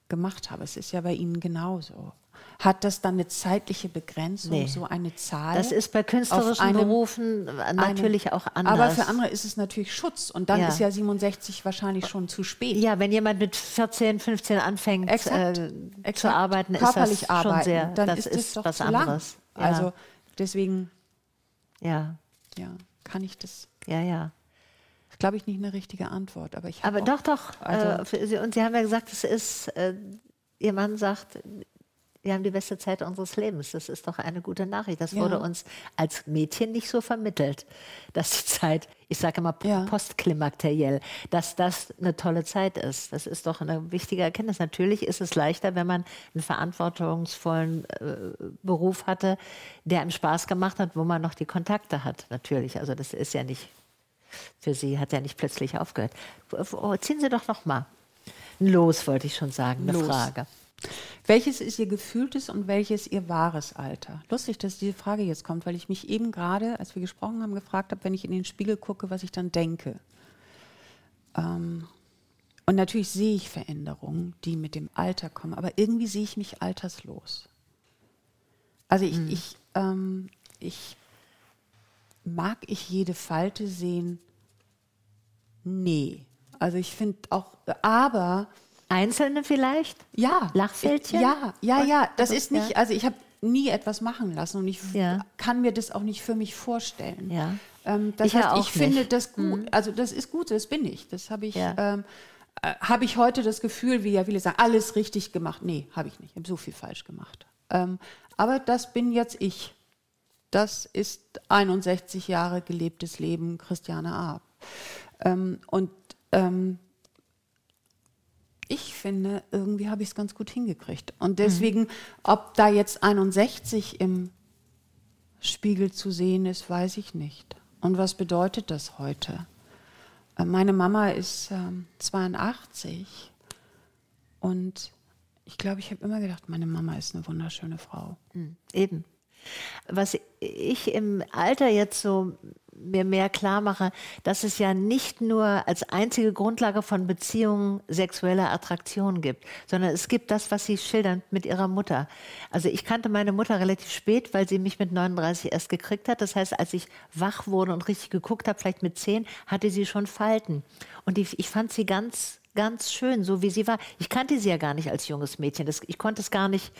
gemacht habe. Es ist ja bei Ihnen genauso. Hat das dann eine zeitliche Begrenzung, nee. so eine Zahl? Das ist bei künstlerischen einem, Berufen natürlich einem, auch anders. Aber für andere ist es natürlich Schutz und dann ja. ist ja 67 wahrscheinlich schon zu spät. Ja, wenn jemand mit 14, 15 anfängt exakt, äh, exakt. zu arbeiten, Körperlich ist das arbeiten, schon sehr, dann das ist, ist doch was anderes. Ja. Also deswegen ja. ja, kann ich das. Ja, ja glaube ich, nicht eine richtige Antwort. Aber, ich aber doch, doch. Also äh, Sie, und Sie haben ja gesagt, es ist, äh, Ihr Mann sagt, wir haben die beste Zeit unseres Lebens. Das ist doch eine gute Nachricht. Das ja. wurde uns als Mädchen nicht so vermittelt, dass die Zeit, ich sage immer ja. postklimakteriell, dass das eine tolle Zeit ist. Das ist doch eine wichtige Erkenntnis. Natürlich ist es leichter, wenn man einen verantwortungsvollen äh, Beruf hatte, der einem Spaß gemacht hat, wo man noch die Kontakte hat. Natürlich. Also das ist ja nicht, für Sie hat ja nicht plötzlich aufgehört. Ziehen Sie doch noch mal. Los, wollte ich schon sagen, eine Los. Frage. Welches ist Ihr gefühltes und welches Ihr wahres Alter? Lustig, dass diese Frage jetzt kommt, weil ich mich eben gerade, als wir gesprochen haben, gefragt habe, wenn ich in den Spiegel gucke, was ich dann denke. Ähm, und natürlich sehe ich Veränderungen, die mit dem Alter kommen, aber irgendwie sehe ich mich alterslos. Also ich, mhm. ich, ähm, ich mag ich jede Falte sehen? Nee. Also ich finde auch, aber Einzelne vielleicht? Ja. Lachfältchen? Ja, ja, ja. Das ist nicht, also ich habe nie etwas machen lassen und ich ja. kann mir das auch nicht für mich vorstellen. Ja. Ähm, das ich heißt, ich finde das gut, mhm. also das ist gut, das bin ich. Das habe ich, ja. ähm, äh, habe ich heute das Gefühl, wie ja viele sagen, alles richtig gemacht. Nee, habe ich nicht. Ich habe so viel falsch gemacht. Ähm, aber das bin jetzt ich. Das ist 61 Jahre gelebtes Leben Christiane Arp. Ähm, und ähm, ich finde, irgendwie habe ich es ganz gut hingekriegt. Und deswegen, mhm. ob da jetzt 61 im Spiegel zu sehen ist, weiß ich nicht. Und was bedeutet das heute? Äh, meine Mama ist ähm, 82 und ich glaube, ich habe immer gedacht, meine Mama ist eine wunderschöne Frau. Mhm, eben. Was ich im Alter jetzt so mir mehr klar mache, dass es ja nicht nur als einzige Grundlage von Beziehungen sexuelle Attraktion gibt, sondern es gibt das, was Sie schildern mit Ihrer Mutter. Also ich kannte meine Mutter relativ spät, weil sie mich mit 39 erst gekriegt hat. Das heißt, als ich wach wurde und richtig geguckt habe, vielleicht mit 10, hatte sie schon Falten. Und ich, ich fand sie ganz, ganz schön, so wie sie war. Ich kannte sie ja gar nicht als junges Mädchen. Das, ich konnte es gar nicht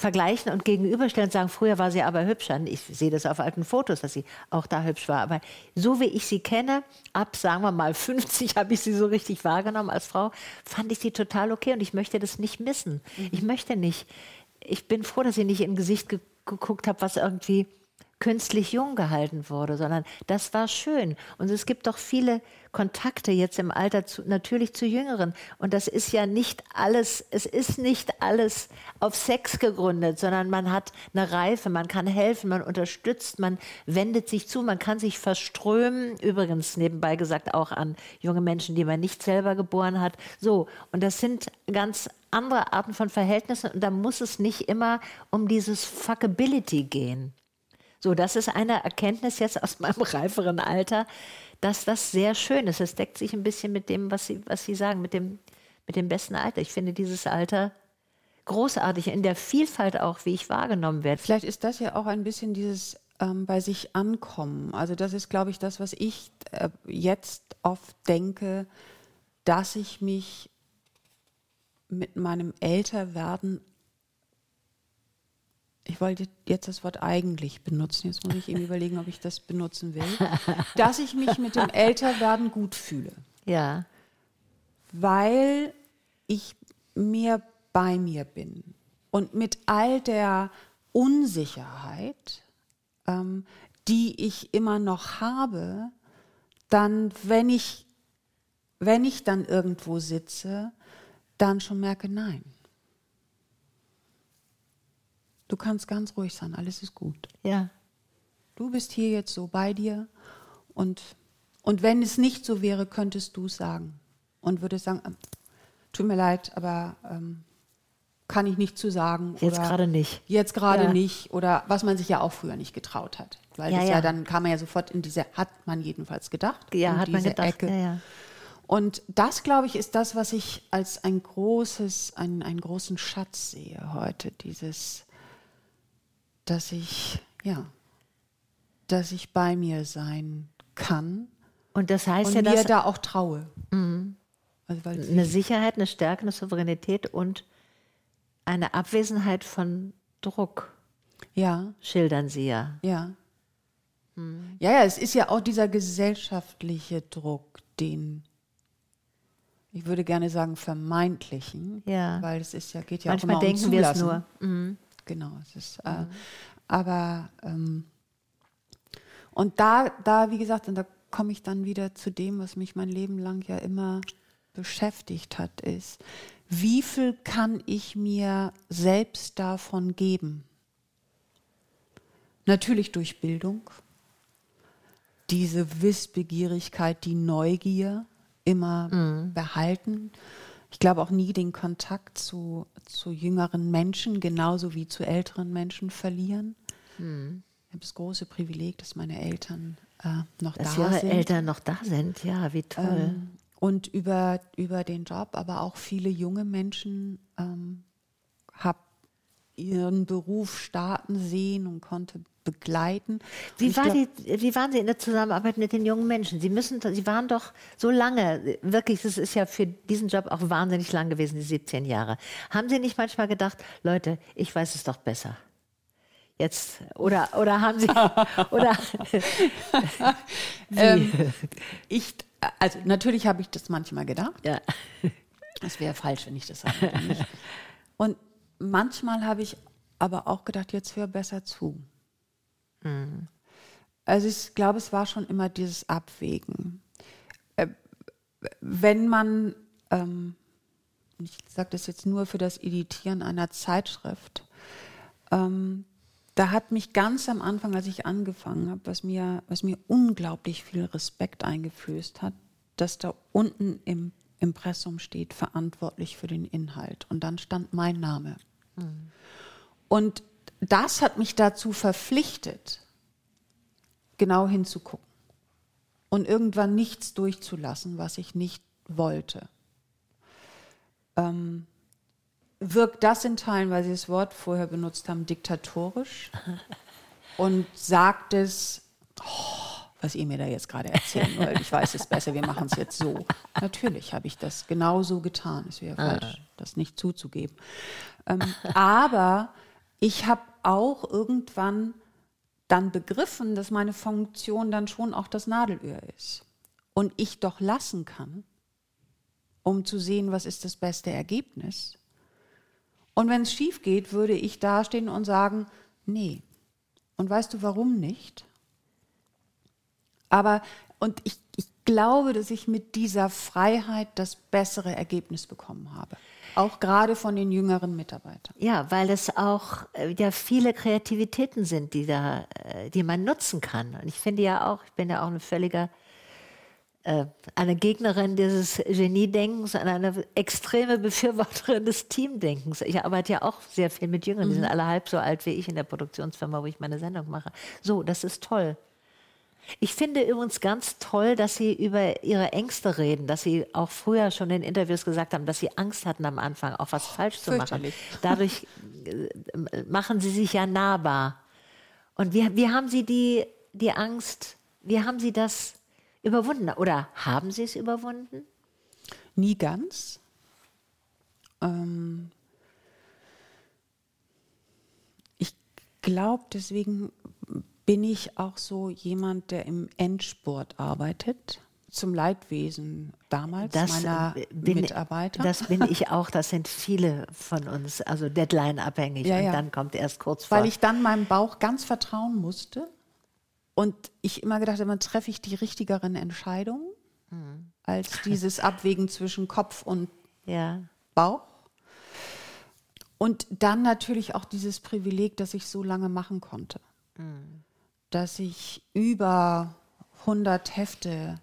vergleichen und gegenüberstellen und sagen, früher war sie aber hübscher. Ich sehe das auf alten Fotos, dass sie auch da hübsch war. Aber so wie ich sie kenne, ab, sagen wir mal, 50 habe ich sie so richtig wahrgenommen als Frau, fand ich sie total okay und ich möchte das nicht missen. Mhm. Ich möchte nicht. Ich bin froh, dass ich nicht in Gesicht ge geguckt habe, was irgendwie künstlich jung gehalten wurde, sondern das war schön. Und es gibt doch viele Kontakte jetzt im Alter zu, natürlich zu Jüngeren. Und das ist ja nicht alles, es ist nicht alles auf Sex gegründet, sondern man hat eine Reife, man kann helfen, man unterstützt, man wendet sich zu, man kann sich verströmen. Übrigens nebenbei gesagt auch an junge Menschen, die man nicht selber geboren hat. So. Und das sind ganz andere Arten von Verhältnissen. Und da muss es nicht immer um dieses Fuckability gehen. So, das ist eine Erkenntnis jetzt aus meinem reiferen Alter, dass das sehr schön ist. Es deckt sich ein bisschen mit dem, was Sie, was Sie sagen, mit dem, mit dem besten Alter. Ich finde dieses Alter großartig, in der Vielfalt auch, wie ich wahrgenommen werde. Vielleicht ist das ja auch ein bisschen dieses ähm, bei sich ankommen. Also das ist, glaube ich, das, was ich äh, jetzt oft denke, dass ich mich mit meinem Älterwerden ich wollte jetzt das Wort eigentlich benutzen. Jetzt muss ich eben überlegen, ob ich das benutzen will. Dass ich mich mit dem Älterwerden gut fühle. Ja. Weil ich mehr bei mir bin. Und mit all der Unsicherheit, ähm, die ich immer noch habe, dann, wenn ich, wenn ich dann irgendwo sitze, dann schon merke, nein Du kannst ganz ruhig sein, alles ist gut. Ja. Du bist hier jetzt so bei dir und, und wenn es nicht so wäre, könntest du es sagen und würdest sagen, ähm, tut mir leid, aber ähm, kann ich nicht zu sagen. Jetzt gerade nicht. Jetzt gerade ja. nicht. Oder was man sich ja auch früher nicht getraut hat. Weil ja, ja. ja. dann kam man ja sofort in diese, hat man jedenfalls gedacht. Ja, hat man gedacht. Ecke. Und das, glaube ich, ist das, was ich als ein großes, einen, einen großen Schatz sehe heute. Dieses, dass ich, ja, dass ich bei mir sein kann. Und das heißt und ja, mir dass da auch traue. Mhm. Also, eine Sicherheit, eine Stärke, eine Souveränität und eine Abwesenheit von Druck. Ja. Schildern Sie ja. Ja. Mhm. Ja, ja, es ist ja auch dieser gesellschaftliche Druck, den ich würde gerne sagen vermeintlichen, ja. weil es ist ja geht ja Manchmal auch immer denken um wir es nur. Mhm genau. Es ist, äh, aber ähm, und da, da, wie gesagt, und da komme ich dann wieder zu dem, was mich mein Leben lang ja immer beschäftigt hat, ist, wie viel kann ich mir selbst davon geben? Natürlich durch Bildung, diese Wissbegierigkeit, die Neugier immer mhm. behalten ich glaube auch nie den Kontakt zu, zu jüngeren Menschen, genauso wie zu älteren Menschen verlieren. Hm. Ich habe das große Privileg, dass meine Eltern äh, noch dass da ihre sind. Eltern noch da sind, ja, wie toll. Ähm, und über, über den Job, aber auch viele junge Menschen ähm, habe ihren Beruf starten sehen und konnte begleiten. Wie, war glaub, die, wie waren Sie in der Zusammenarbeit mit den jungen Menschen? Sie müssen, Sie waren doch so lange, wirklich, das ist ja für diesen Job auch wahnsinnig lang gewesen, die 17 Jahre. Haben Sie nicht manchmal gedacht, Leute, ich weiß es doch besser? Jetzt, oder, oder haben Sie, oder? ähm, ich, also natürlich habe ich das manchmal gedacht. Ja. Das wäre falsch, wenn ich das sage. Und manchmal habe ich aber auch gedacht, jetzt hör besser zu. Mhm. Also ich glaube, es war schon immer dieses Abwägen. Äh, wenn man, ähm, ich sage das jetzt nur für das Editieren einer Zeitschrift, ähm, da hat mich ganz am Anfang, als ich angefangen habe, was mir, was mir unglaublich viel Respekt eingeflößt hat, dass da unten im Impressum steht, verantwortlich für den Inhalt. Und dann stand mein Name. Mhm. Und das hat mich dazu verpflichtet, genau hinzugucken und irgendwann nichts durchzulassen, was ich nicht wollte. Ähm, wirkt das in Teilen, weil Sie das Wort vorher benutzt haben, diktatorisch und sagt es, oh, was ihr mir da jetzt gerade erzählen wollt, ich weiß es besser, wir machen es jetzt so. Natürlich habe ich das genauso getan. Es wäre falsch, das nicht zuzugeben. Ähm, aber ich habe auch irgendwann dann begriffen, dass meine Funktion dann schon auch das Nadelöhr ist. Und ich doch lassen kann, um zu sehen, was ist das beste Ergebnis. Und wenn es schief geht, würde ich dastehen und sagen, nee. Und weißt du, warum nicht? Aber, und ich, ich glaube, dass ich mit dieser Freiheit das bessere Ergebnis bekommen habe. Auch gerade von den jüngeren Mitarbeitern. Ja, weil es auch äh, ja viele Kreativitäten sind, die da, äh, die man nutzen kann. Und ich finde ja auch, ich bin ja auch eine völlige äh, eine Gegnerin dieses Geniedenkens, eine extreme Befürworterin des Teamdenkens. Ich arbeite ja auch sehr viel mit Jüngern, die sind mhm. alle halb so alt wie ich in der Produktionsfirma, wo ich meine Sendung mache. So, das ist toll. Ich finde übrigens ganz toll, dass Sie über Ihre Ängste reden, dass Sie auch früher schon in Interviews gesagt haben, dass Sie Angst hatten am Anfang, auch was falsch zu machen. Dadurch äh, machen Sie sich ja nahbar. Und wie, wie haben Sie die, die Angst, wie haben Sie das überwunden oder haben Sie es überwunden? Nie ganz. Ähm ich glaube, deswegen bin ich auch so jemand, der im Endsport arbeitet. Zum Leidwesen damals das meiner bin, Mitarbeiter. Das bin ich auch. Das sind viele von uns, also Deadline abhängig. Ja, und ja. dann kommt erst kurz vor. Weil ich dann meinem Bauch ganz vertrauen musste und ich immer gedacht habe, dann treffe ich die richtigeren Entscheidungen mhm. als dieses Abwägen zwischen Kopf und ja. Bauch. Und dann natürlich auch dieses Privileg, dass ich so lange machen konnte. Mhm dass ich über 100 Hefte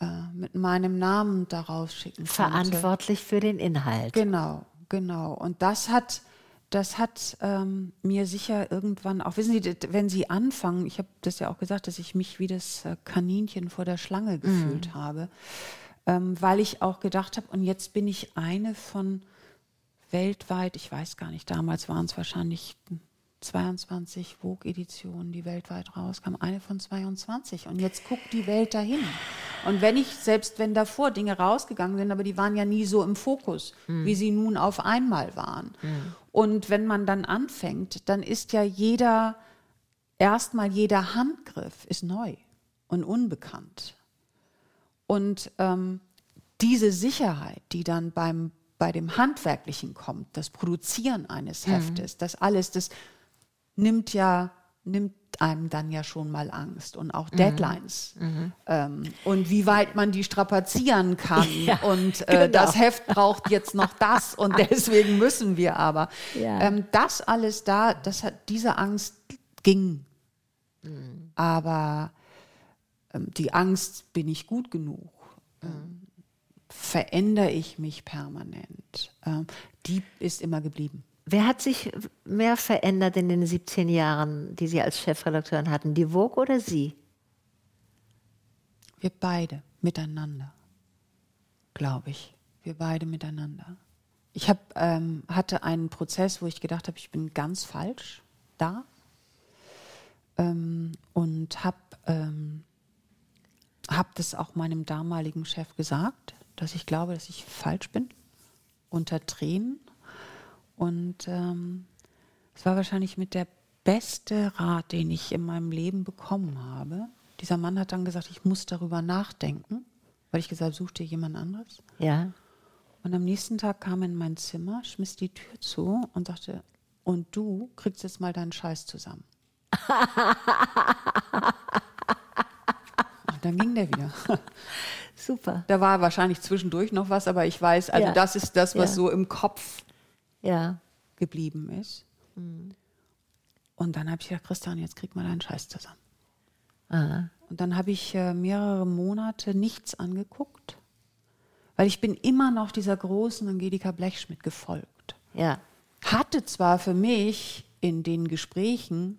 äh, mit meinem Namen daraus schicken konnte. Verantwortlich für den Inhalt. Genau, genau. Und das hat, das hat ähm, mir sicher irgendwann auch, wissen Sie, wenn Sie anfangen, ich habe das ja auch gesagt, dass ich mich wie das äh, Kaninchen vor der Schlange gefühlt mhm. habe, ähm, weil ich auch gedacht habe, und jetzt bin ich eine von weltweit, ich weiß gar nicht, damals waren es wahrscheinlich 22 Vogue-Editionen, die weltweit rauskamen, eine von 22. Und jetzt guckt die Welt dahin. Und wenn ich, selbst wenn davor Dinge rausgegangen sind, aber die waren ja nie so im Fokus, mhm. wie sie nun auf einmal waren. Mhm. Und wenn man dann anfängt, dann ist ja jeder, erstmal jeder Handgriff ist neu und unbekannt. Und ähm, diese Sicherheit, die dann beim, bei dem Handwerklichen kommt, das Produzieren eines mhm. Heftes, mhm. das alles, das nimmt ja nimmt einem dann ja schon mal Angst und auch mhm. Deadlines mhm. ähm, und wie weit man die strapazieren kann ja, und äh, genau. das Heft braucht jetzt noch das und deswegen müssen wir aber ja. ähm, das alles da das hat diese Angst ging mhm. aber ähm, die Angst bin ich gut genug ähm, verändere ich mich permanent ähm, die ist immer geblieben Wer hat sich mehr verändert in den 17 Jahren, die Sie als Chefredakteurin hatten? Die Vogue oder Sie? Wir beide miteinander, glaube ich. Wir beide miteinander. Ich hab, ähm, hatte einen Prozess, wo ich gedacht habe, ich bin ganz falsch da. Ähm, und habe ähm, hab das auch meinem damaligen Chef gesagt, dass ich glaube, dass ich falsch bin. Unter Tränen und ähm, es war wahrscheinlich mit der beste Rat, den ich in meinem Leben bekommen habe. Dieser Mann hat dann gesagt, ich muss darüber nachdenken, weil ich gesagt, such dir jemand anderes. Ja. Und am nächsten Tag kam er in mein Zimmer, schmiss die Tür zu und sagte, und du kriegst jetzt mal deinen Scheiß zusammen. und dann ging der wieder. Super. Da war wahrscheinlich zwischendurch noch was, aber ich weiß, also ja. das ist das, was ja. so im Kopf ja. geblieben ist. Mhm. Und dann habe ich gedacht, Christian, jetzt krieg mal deinen Scheiß zusammen. Aha. Und dann habe ich äh, mehrere Monate nichts angeguckt, weil ich bin immer noch dieser großen Angelika Blechschmidt gefolgt. Ja. Hatte zwar für mich in den Gesprächen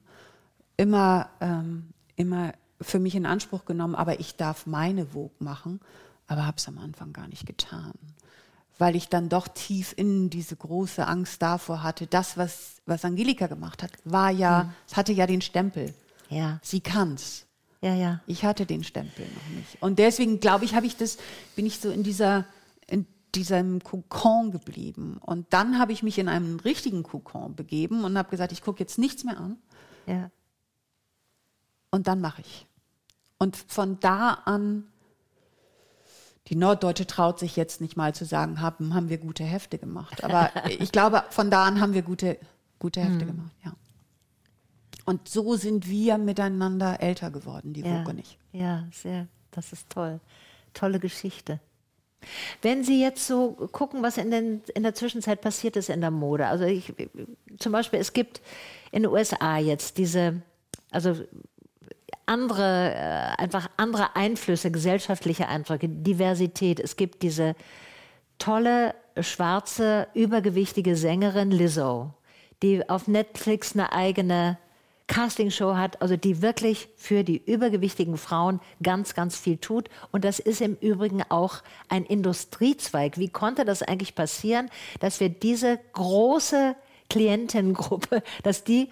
immer, ähm, immer für mich in Anspruch genommen, aber ich darf meine Vogue machen, aber habe es am Anfang gar nicht getan weil ich dann doch tief in diese große Angst davor hatte. Das, was, was Angelika gemacht hat, war ja, mhm. es hatte ja den Stempel. Ja. Sie kann's. Ja, ja. Ich hatte den Stempel noch nicht. Und deswegen glaube ich, habe ich das, bin ich so in dieser, in diesem Kokon geblieben. Und dann habe ich mich in einen richtigen Kokon begeben und habe gesagt, ich gucke jetzt nichts mehr an. Ja. Und dann mache ich. Und von da an, die Norddeutsche traut sich jetzt nicht mal zu sagen, haben, haben wir gute Hefte gemacht. Aber ich glaube, von da an haben wir gute, gute Hefte Hm. gemacht, ja. Und so sind wir miteinander älter geworden, die Ja. Woke und ich. Ja, sehr. Das ist toll. Tolle Geschichte. Wenn Sie jetzt so gucken, was in, den, in der Zwischenzeit passiert ist in der Mode. Also ich, zum Beispiel, es gibt in den USA jetzt diese, also andere, äh, einfach andere Einflüsse, gesellschaftliche Eindrücke, Diversität. Es gibt diese tolle, schwarze, übergewichtige Sängerin Lizzo, die auf Netflix eine eigene Castingshow hat, also die wirklich für die übergewichtigen Frauen ganz, ganz viel tut. Und das ist im Übrigen auch ein Industriezweig. Wie konnte das eigentlich passieren, dass wir diese große Klientengruppe, dass die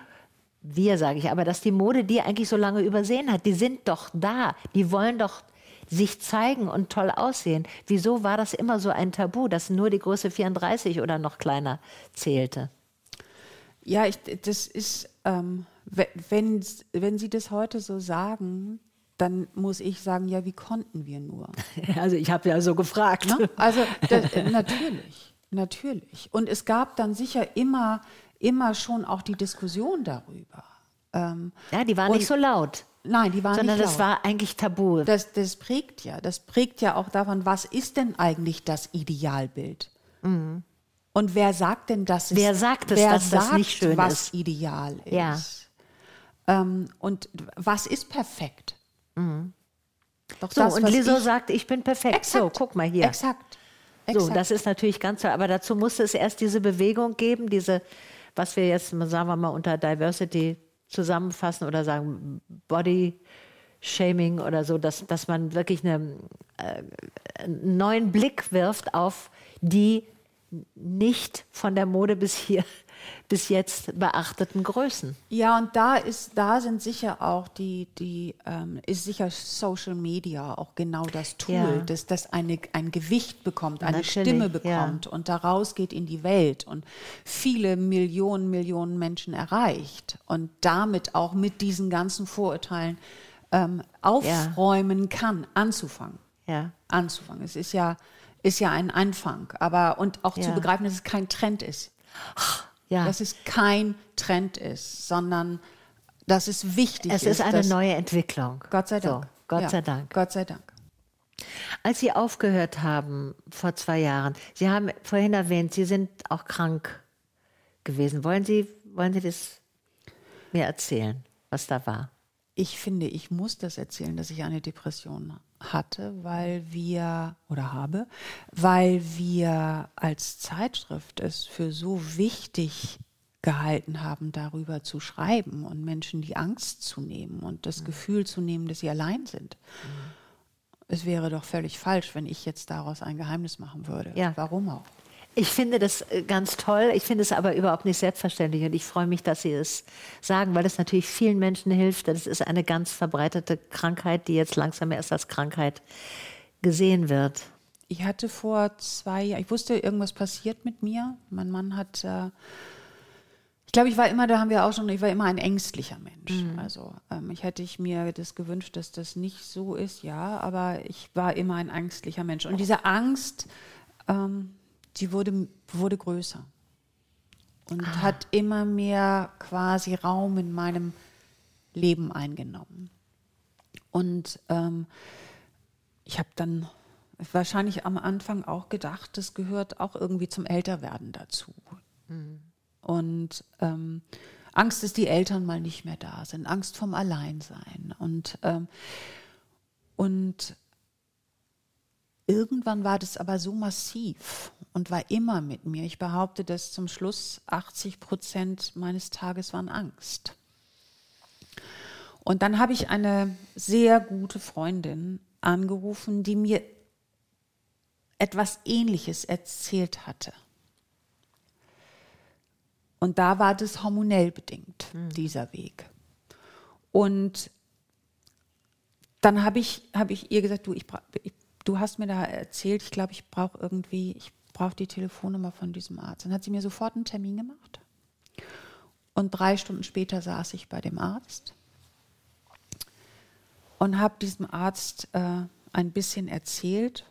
wir sage ich, aber dass die Mode die eigentlich so lange übersehen hat, die sind doch da, die wollen doch sich zeigen und toll aussehen. Wieso war das immer so ein Tabu, dass nur die Größe 34 oder noch kleiner zählte? Ja, ich, das ist, ähm, we- wenn, wenn Sie das heute so sagen, dann muss ich sagen, ja, wie konnten wir nur? Also ich habe ja so gefragt. Ne? Also das, äh, natürlich, natürlich. Und es gab dann sicher immer, immer schon auch die Diskussion darüber. Ähm, Ja, die war nicht so laut, nein, die waren sondern nicht das laut. war eigentlich Tabu. Das, das prägt ja, das prägt ja auch davon, was ist denn eigentlich das Idealbild? Und wer sagt denn, dass es, Mhm. Wer sagt es, wer dass das sagt, nicht schön was ist? ideal ist? Ja. Ähm, und was ist perfekt? Doch Mhm. so, das, und Lizzo sagt, ich bin perfekt. So, Exakt. guck mal hier. Exakt. So, Exakt. das ist natürlich ganz toll. Aber dazu musste es erst diese Bewegung geben, diese, was wir jetzt, sagen wir mal, unter Diversity zusammenfassen oder sagen Body Shaming oder so, dass, dass man wirklich eine, äh, einen neuen Blick wirft auf die nicht von der Mode bis hier bis jetzt beachteten Größen. Ja, und da ist, da sind sicher auch die, die ähm, ist sicher Social Media auch genau das Tool, Ja. dass das eine, ein Gewicht bekommt, eine Natürlich, Stimme ja. bekommt und daraus geht in die Welt und viele Millionen, Millionen Menschen erreicht und damit auch mit diesen ganzen Vorurteilen ähm, aufräumen kann, anzufangen. Ja. Anzufangen. Es ist ja, ist ja ein Anfang, aber und auch zu Ja. begreifen, dass es kein Trend ist Ja. dass es kein Trend ist, sondern dass es wichtig Es ist. ist eine neue Entwicklung. Gott sei Dank. So, Gott Ja, sei Dank. Gott sei Dank. Als Sie aufgehört haben vor zwei Jahren, Sie haben vorhin erwähnt, Sie sind auch krank gewesen. Wollen Sie, wollen Sie das mir erzählen, was da war? Ich finde, ich muss das erzählen, dass ich eine Depression hatte, weil wir oder habe, weil wir als Zeitschrift es für so wichtig gehalten haben, darüber zu schreiben und Menschen die Angst zu nehmen und Mhm. das Gefühl zu nehmen, dass sie allein sind. Es wäre doch völlig falsch, wenn ich jetzt daraus ein Geheimnis machen würde. Ja. Warum auch? Ich finde das äh, ganz toll. Ich finde es aber überhaupt nicht selbstverständlich und ich freue mich, dass Sie es sagen, weil es natürlich vielen Menschen hilft. Das ist eine ganz verbreitete Krankheit, die jetzt langsam erst als Krankheit gesehen wird. Ich hatte vor zwei Jahren, ich wusste, irgendwas passiert mit mir. Mein Mann hat, äh, ich glaube, ich war immer, da haben wir auch schon, ich war immer ein ängstlicher Mensch. Also ähm, ich hätte ich mir das gewünscht, dass das nicht so ist, ja, aber ich war immer ein ängstlicher Mensch. Und diese Angst, ähm, die wurde, wurde größer und hat immer mehr quasi Raum in meinem Leben eingenommen. Und ähm, ich habe dann wahrscheinlich am Anfang auch gedacht, das gehört auch irgendwie zum Älterwerden dazu. Und ähm, Angst, dass die Eltern mal nicht mehr da sind, Angst vom Alleinsein. Und, ähm, und irgendwann war das aber so massiv und war immer mit mir. Ich behaupte, dass zum Schluss 80 Prozent meines Tages waren Angst. Und dann habe ich eine sehr gute Freundin angerufen, die mir etwas Ähnliches erzählt hatte. Und da war das hormonell bedingt, dieser Weg. Und dann habe ich, habe ich ihr gesagt, du, ich, ich, du hast mir da erzählt, ich glaube, ich brauche irgendwie, ich brauche die Telefonnummer von diesem Arzt. Dann hat sie mir sofort einen Termin gemacht. Und drei Stunden später saß ich bei dem Arzt und habe diesem Arzt äh, ein bisschen erzählt,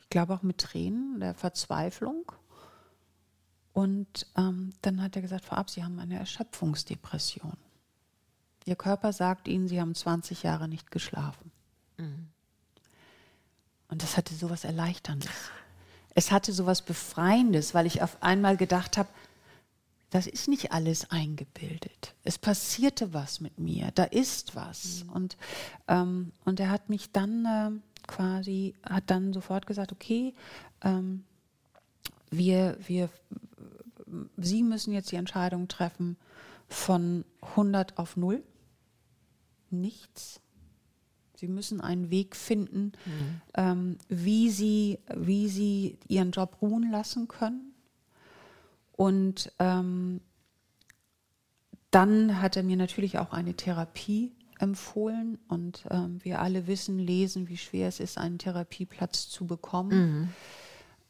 ich glaube auch mit Tränen der Verzweiflung. Und ähm, dann hat er gesagt, Frau Ab, Sie haben eine Erschöpfungsdepression. Ihr Körper sagt Ihnen, Sie haben 20 Jahre nicht geschlafen. Mhm. Und das hatte so was Erleichterndes. Es hatte so was Befreiendes, weil ich auf einmal gedacht habe, das ist nicht alles eingebildet. Es passierte was mit mir, da ist was. Mhm. Und, ähm, und er hat mich dann äh, quasi, hat dann sofort gesagt, okay, ähm, wir, wir, Sie müssen jetzt die Entscheidung treffen von 100 auf 0. Nichts. Sie müssen einen Weg finden, mhm. ähm, wie, sie, wie Sie Ihren Job ruhen lassen können und ähm, dann hat er mir natürlich auch eine Therapie empfohlen. Und ähm, wir alle wissen, lesen, wie schwer es ist, einen Therapieplatz zu bekommen. Mhm.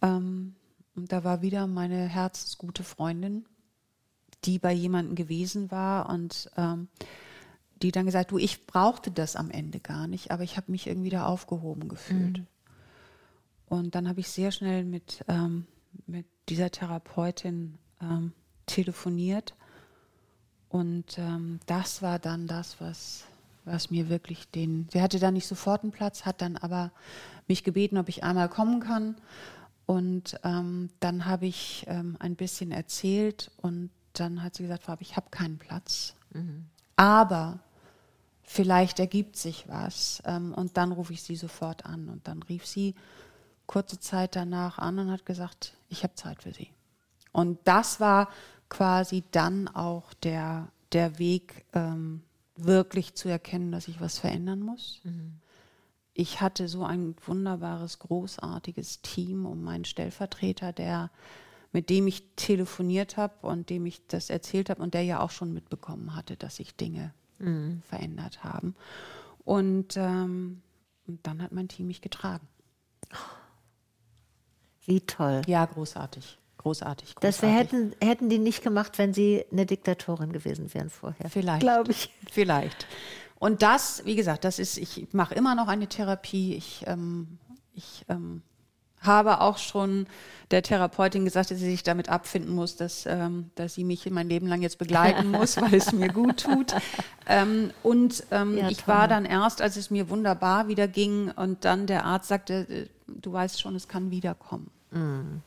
Ähm, und da war wieder meine herzensgute Freundin, die bei jemandem gewesen war und ähm, die dann gesagt, du, ich brauchte das am Ende gar nicht, aber ich habe mich irgendwie da aufgehoben gefühlt. Mhm. Und dann habe ich sehr schnell mit, ähm, mit dieser Therapeutin ähm, telefoniert. Und ähm, das war dann das, was, was mir wirklich den. Sie hatte da nicht sofort einen Platz, hat dann aber mich gebeten, ob ich einmal kommen kann. Und ähm, dann habe ich ähm, ein bisschen erzählt und dann hat sie gesagt, Frau, ich habe keinen Platz. Mhm. Aber vielleicht ergibt sich was. Ähm, und dann rufe ich sie sofort an. Und dann rief sie kurze Zeit danach an und hat gesagt, ich habe Zeit für Sie. Und das war quasi dann auch der, der Weg, ähm, wirklich zu erkennen, dass ich was verändern muss. Mhm. Ich hatte so ein wunderbares, großartiges Team um meinen Stellvertreter, der mit dem ich telefoniert habe und dem ich das erzählt habe und der ja auch schon mitbekommen hatte, dass sich Dinge mhm. verändert haben. Und, ähm, und dann hat mein Team mich getragen. Wie toll. Ja, großartig großartig. großartig. Das wir hätten, hätten die nicht gemacht, wenn sie eine Diktatorin gewesen wären vorher. Vielleicht. Glaube ich. Vielleicht. Und das, wie gesagt, das ist, ich mache immer noch eine Therapie. Ich, ähm, ich ähm, habe auch schon der Therapeutin gesagt, dass sie sich damit abfinden muss, dass, ähm, dass sie mich mein Leben lang jetzt begleiten muss, weil es mir gut tut. Ähm, und ähm, ja, ich war dann erst, als es mir wunderbar wieder ging und dann der Arzt sagte, äh, du weißt schon, es kann wiederkommen. Mhm.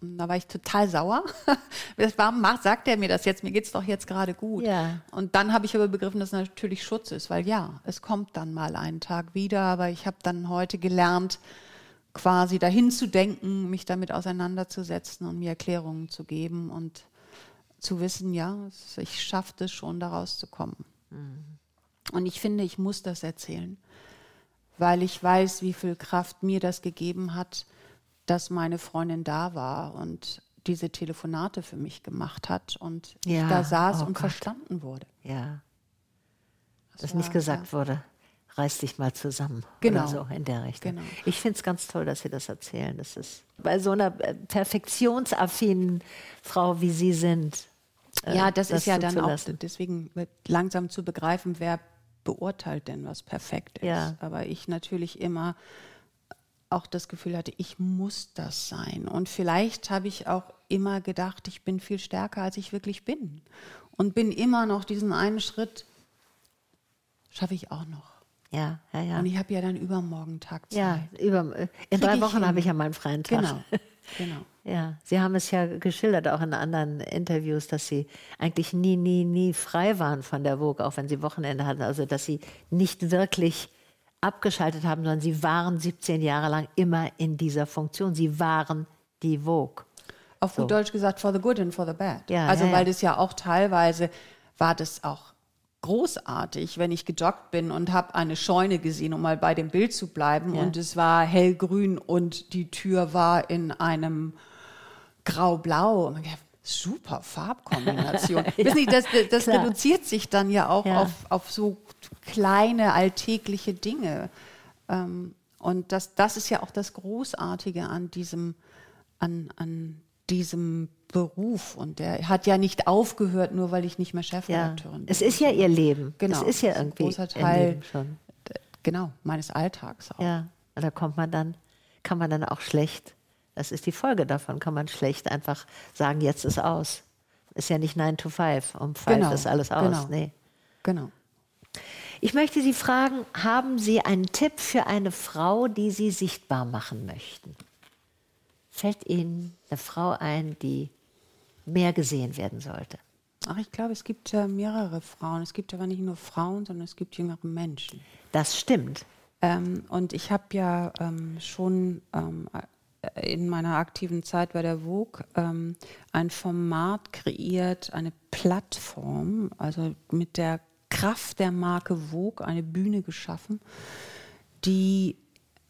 Da war ich total sauer. Warum macht, sagt er mir das jetzt? Mir geht es doch jetzt gerade gut. Ja. Und dann habe ich aber begriffen, dass es natürlich Schutz ist, weil ja, es kommt dann mal einen Tag wieder. Aber ich habe dann heute gelernt, quasi dahin zu denken, mich damit auseinanderzusetzen und mir Erklärungen zu geben und zu wissen, ja, ich schaffe es schon, da rauszukommen. Mhm. Und ich finde, ich muss das erzählen, weil ich weiß, wie viel Kraft mir das gegeben hat dass meine Freundin da war und diese Telefonate für mich gemacht hat und ja, ich da saß oh und Gott. verstanden wurde. Ja. Das Dass nicht gesagt ja. wurde, reiß dich mal zusammen. Genau. So in der Richtung. Genau. Ich finde es ganz toll, dass Sie das erzählen. Das ist bei so einer äh, perfektionsaffinen Frau, wie Sie sind. Äh, ja, das, das ist ja dann auch deswegen langsam zu begreifen, wer beurteilt denn, was perfekt ist. Ja. Aber ich natürlich immer auch das Gefühl hatte, ich muss das sein. Und vielleicht habe ich auch immer gedacht, ich bin viel stärker, als ich wirklich bin. Und bin immer noch diesen einen Schritt, schaffe ich auch noch. Ja, ja, ja. Und ich habe ja dann übermorgen Tag Zeit. Ja, über, in drei Wochen habe ich ja meinen freien Tag. Genau, genau. Ja, Sie haben es ja geschildert, auch in anderen Interviews, dass Sie eigentlich nie, nie, nie frei waren von der Vogue, auch wenn Sie Wochenende hatten. Also, dass Sie nicht wirklich abgeschaltet haben, sondern sie waren 17 Jahre lang immer in dieser Funktion. Sie waren die Vogue. Auf so. gut Deutsch gesagt, for the good and for the bad. Ja, also ja, weil das ja auch teilweise war das auch großartig, wenn ich gejoggt bin und habe eine Scheune gesehen, um mal bei dem Bild zu bleiben. Ja. Und es war hellgrün und die Tür war in einem grau-blau. Super Farbkombination. ja, Wissen Sie, das, das reduziert sich dann ja auch auf, auf so kleine alltägliche Dinge. Ähm, Und das, das ist ja auch das Großartige an diesem, an, an diesem Beruf. Und der hat ja nicht aufgehört, nur weil ich nicht mehr Chefredakteurin ja. bin. Es ist ja ihr Leben. Genau. Es ist ja irgendwie ein großer Teil schon. Genau, meines Alltags auch. Ja, da kommt man dann, kann man dann auch schlecht, das ist die Folge davon, kann man schlecht einfach sagen, jetzt ist aus. Ist ja nicht 9 to 5, um 5 genau. ist alles aus. Genau. Nee. Genau. Ich möchte Sie fragen, haben Sie einen Tipp für eine Frau, die Sie sichtbar machen möchten? Fällt Ihnen eine Frau ein, die mehr gesehen werden sollte? Ach, ich glaube, es gibt äh, mehrere Frauen. Es gibt aber nicht nur Frauen, sondern es gibt jüngere Menschen. Das stimmt. Ähm, und ich habe ja ähm, schon ähm, äh, in meiner aktiven Zeit bei der Vogue ähm, ein Format kreiert, eine Plattform, also mit der Kraft der Marke Vogue eine Bühne geschaffen, die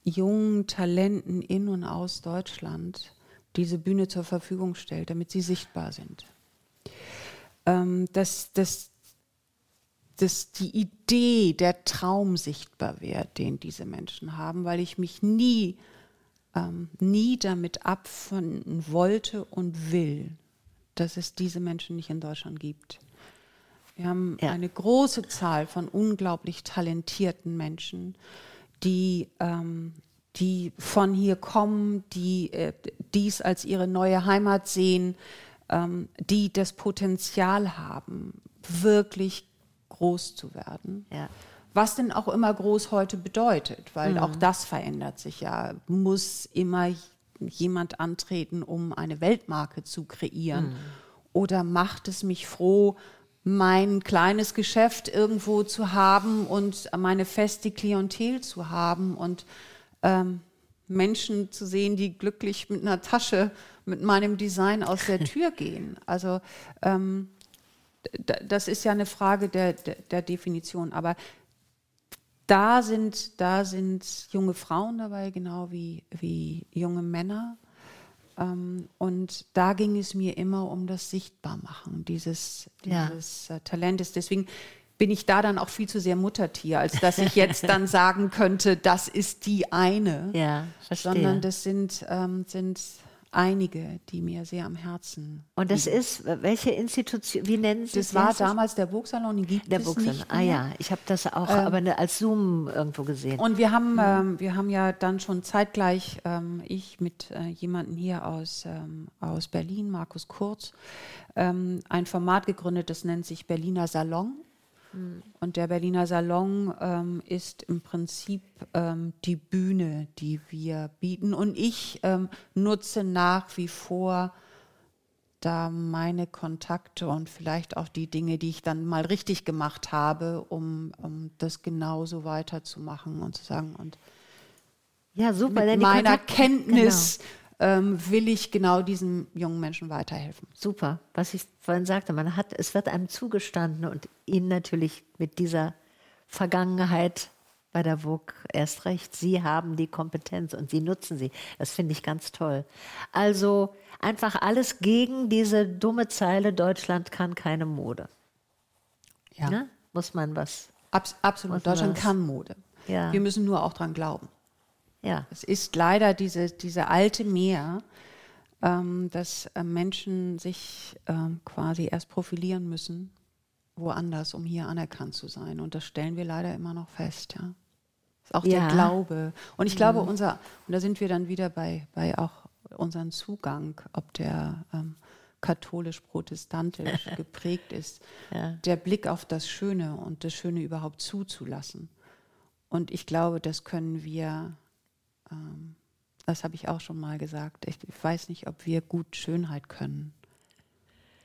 jungen Talenten in und aus Deutschland diese Bühne zur Verfügung stellt, damit sie sichtbar sind. Ähm, dass, dass, dass die Idee, der Traum sichtbar wird, den diese Menschen haben, weil ich mich nie, ähm, nie damit abfinden wollte und will, dass es diese Menschen nicht in Deutschland gibt. Wir haben ja. eine große Zahl von unglaublich talentierten Menschen, die, ähm, die von hier kommen, die äh, dies als ihre neue Heimat sehen, ähm, die das Potenzial haben, wirklich groß zu werden. Ja. Was denn auch immer groß heute bedeutet, weil mhm. auch das verändert sich ja. Muss immer jemand antreten, um eine Weltmarke zu kreieren? Mhm. Oder macht es mich froh, mein kleines Geschäft irgendwo zu haben und meine feste Klientel zu haben und ähm, Menschen zu sehen, die glücklich mit einer Tasche mit meinem Design aus der Tür gehen. Also ähm, das ist ja eine Frage der, der, der, Definition. Aber da sind, da sind junge Frauen dabei, genau wie, wie junge Männer. Ähm, und da ging es mir immer um das Sichtbarmachen dieses, dieses ja. Äh, Talentes. Deswegen bin ich da dann auch viel zu sehr Muttertier, als dass ich jetzt dann sagen könnte, das ist die eine. Ja, verstehe. Sondern das sind, ähm, sind einige, die mir sehr am Herzen. Und das liegen. ist, welche Institution, wie nennen Sie das? Das war damals der Burgsalon, den gibt der es Burgsalon. nicht mehr. Ah ja, ich habe das auch ähm, aber als Zoom irgendwo gesehen. Und wir haben, mhm. ähm, wir haben ja dann schon zeitgleich, ähm, ich mit äh, jemandem hier aus, ähm, aus Berlin, Markus Kurz, ähm, ein Format gegründet, das nennt sich Berliner Salon. Und der Berliner Salon ähm, ist im Prinzip ähm, die Bühne, die wir bieten. Und ich ähm, nutze nach wie vor da meine Kontakte und vielleicht auch die Dinge, die ich dann mal richtig gemacht habe, um, um das genauso weiterzumachen und zu sagen und ja, super, mit meiner Kontakt Kenntnis genau ähm, will ich genau diesen jungen Menschen weiterhelfen. Super, was ich vorhin sagte, man hat, es wird einem zugestanden und Ihnen natürlich mit dieser Vergangenheit bei der VOG erst recht. Sie haben die Kompetenz und Sie nutzen sie. Das finde ich ganz toll. Also einfach alles gegen diese dumme Zeile, Deutschland kann keine Mode. Ja. Ne? Muss man was. Abs absolut, Deutschland was. kann Mode. Ja. Wir müssen nur auch dran glauben. Ja. Es ist leider diese, diese alte Mehr, ähm, dass äh, Menschen sich ähm, quasi erst profilieren müssen, woanders, um hier anerkannt zu sein. Und das stellen wir leider immer noch fest, ja. Ist auch ja. der Glaube. Und ich glaube, mhm. unser, und da sind wir dann wieder bei, bei auch unseren Zugang, ob der ähm, katholisch-protestantisch geprägt ist, ja. der Blick auf das Schöne und das Schöne überhaupt zuzulassen. Und ich glaube, das können wir ähm, das habe ich auch schon mal gesagt. Ich, ich weiß nicht, ob wir gut Schönheit können.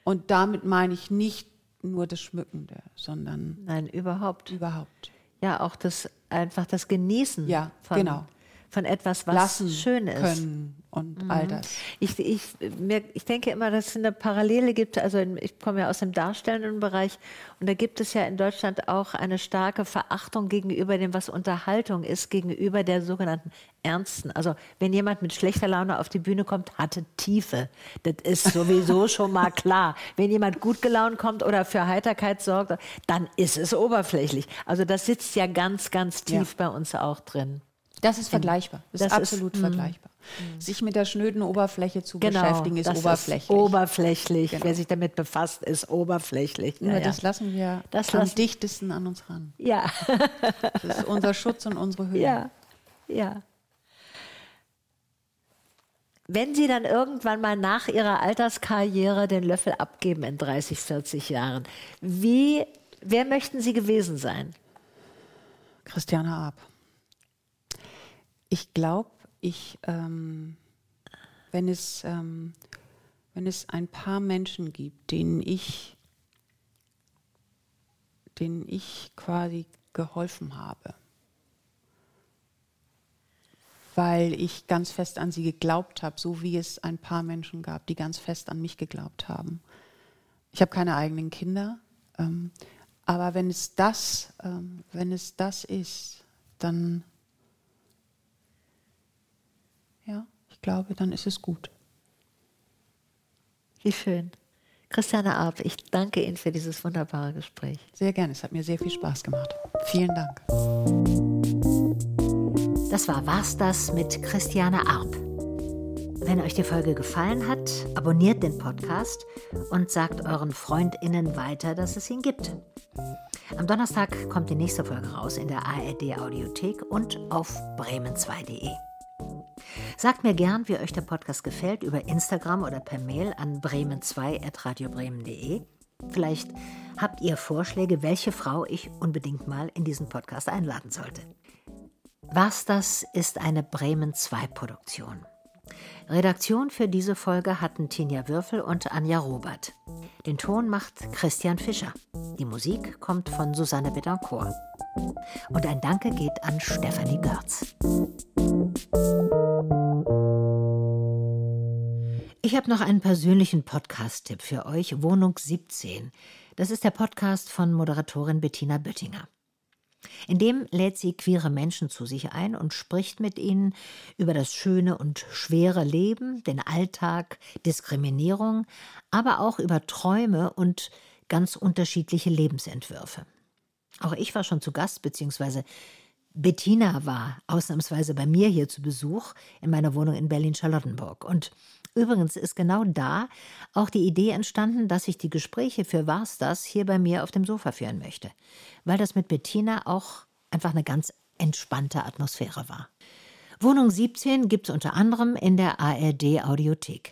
Und damit meine ich nicht nur das Schmückende, sondern nein, überhaupt, überhaupt. Ja, auch das einfach das Genießen. Ja, von, genau von etwas, was Lassen schön ist. Können und mhm. all das. Ich, ich, mir, ich denke immer, dass es eine Parallele gibt. Also in, ich komme ja aus dem darstellenden Bereich und da gibt es ja in Deutschland auch eine starke Verachtung gegenüber dem, was Unterhaltung ist, gegenüber der sogenannten Ernsten. Also wenn jemand mit schlechter Laune auf die Bühne kommt, hatte Tiefe. Das ist sowieso schon mal klar. Wenn jemand gut gelaunt kommt oder für Heiterkeit sorgt, dann ist es oberflächlich. Also das sitzt ja ganz, ganz tief ja. bei uns auch drin. Das ist vergleichbar. Das, Das ist ist- absolut mm. vergleichbar. Sich mit der schnöden Oberfläche zu Genau, beschäftigen, ist oberflächlich. Ist oberflächlich. Genau. Wer sich damit befasst, ist oberflächlich. Nur Ja, ja. das lassen wir Das am lassen- dichtesten an uns ran. ja. Das ist unser Schutz und unsere Höhe. Ja, ja. Wenn Sie dann irgendwann mal nach Ihrer Alterskarriere den Löffel abgeben in 30, 40 Jahren, wie, wer möchten Sie gewesen sein? Christiane Arp. Ich glaube, ich, ähm, wenn, es, ähm, wenn es ein paar Menschen gibt, denen ich, denen ich quasi geholfen habe, weil ich ganz fest an sie geglaubt habe, so wie es ein paar Menschen gab, die ganz fest an mich geglaubt haben. Ich habe keine eigenen Kinder, ähm, aber wenn es das, ähm, wenn es das ist, dann ja, ich glaube, dann ist es gut. Wie schön. Christiane Arp, ich danke Ihnen für dieses wunderbare Gespräch. Sehr gerne, es hat mir sehr viel Spaß gemacht. Vielen Dank. Das war War's das mit Christiane Arp. Wenn euch die Folge gefallen hat, abonniert den Podcast und sagt euren FreundInnen weiter, dass es ihn gibt. Am Donnerstag kommt die nächste Folge raus in der ARD Audiothek und auf bremen2.de. Sagt mir gern, wie euch der Podcast gefällt, über Instagram oder per Mail an bremen2.radiobremen.de. Vielleicht habt ihr Vorschläge, welche Frau ich unbedingt mal in diesen Podcast einladen sollte. Was das ist eine Bremen 2 Produktion. Redaktion für diese Folge hatten Tinja Würfel und Anja Robert. Den Ton macht Christian Fischer. Die Musik kommt von Susanne Betancourt. Und ein Danke geht an Stefanie Görz. Ich habe noch einen persönlichen Podcast-Tipp für euch, Wohnung 17. Das ist der Podcast von Moderatorin Bettina Böttinger. In dem lädt sie queere Menschen zu sich ein und spricht mit ihnen über das schöne und schwere Leben, den Alltag, Diskriminierung, aber auch über Träume und ganz unterschiedliche Lebensentwürfe. Auch ich war schon zu Gast, beziehungsweise Bettina war ausnahmsweise bei mir hier zu Besuch in meiner Wohnung in Berlin-Charlottenburg. Und übrigens ist genau da auch die Idee entstanden, dass ich die Gespräche für Was das hier bei mir auf dem Sofa führen möchte, weil das mit Bettina auch einfach eine ganz entspannte Atmosphäre war. Wohnung 17 gibt es unter anderem in der ARD Audiothek.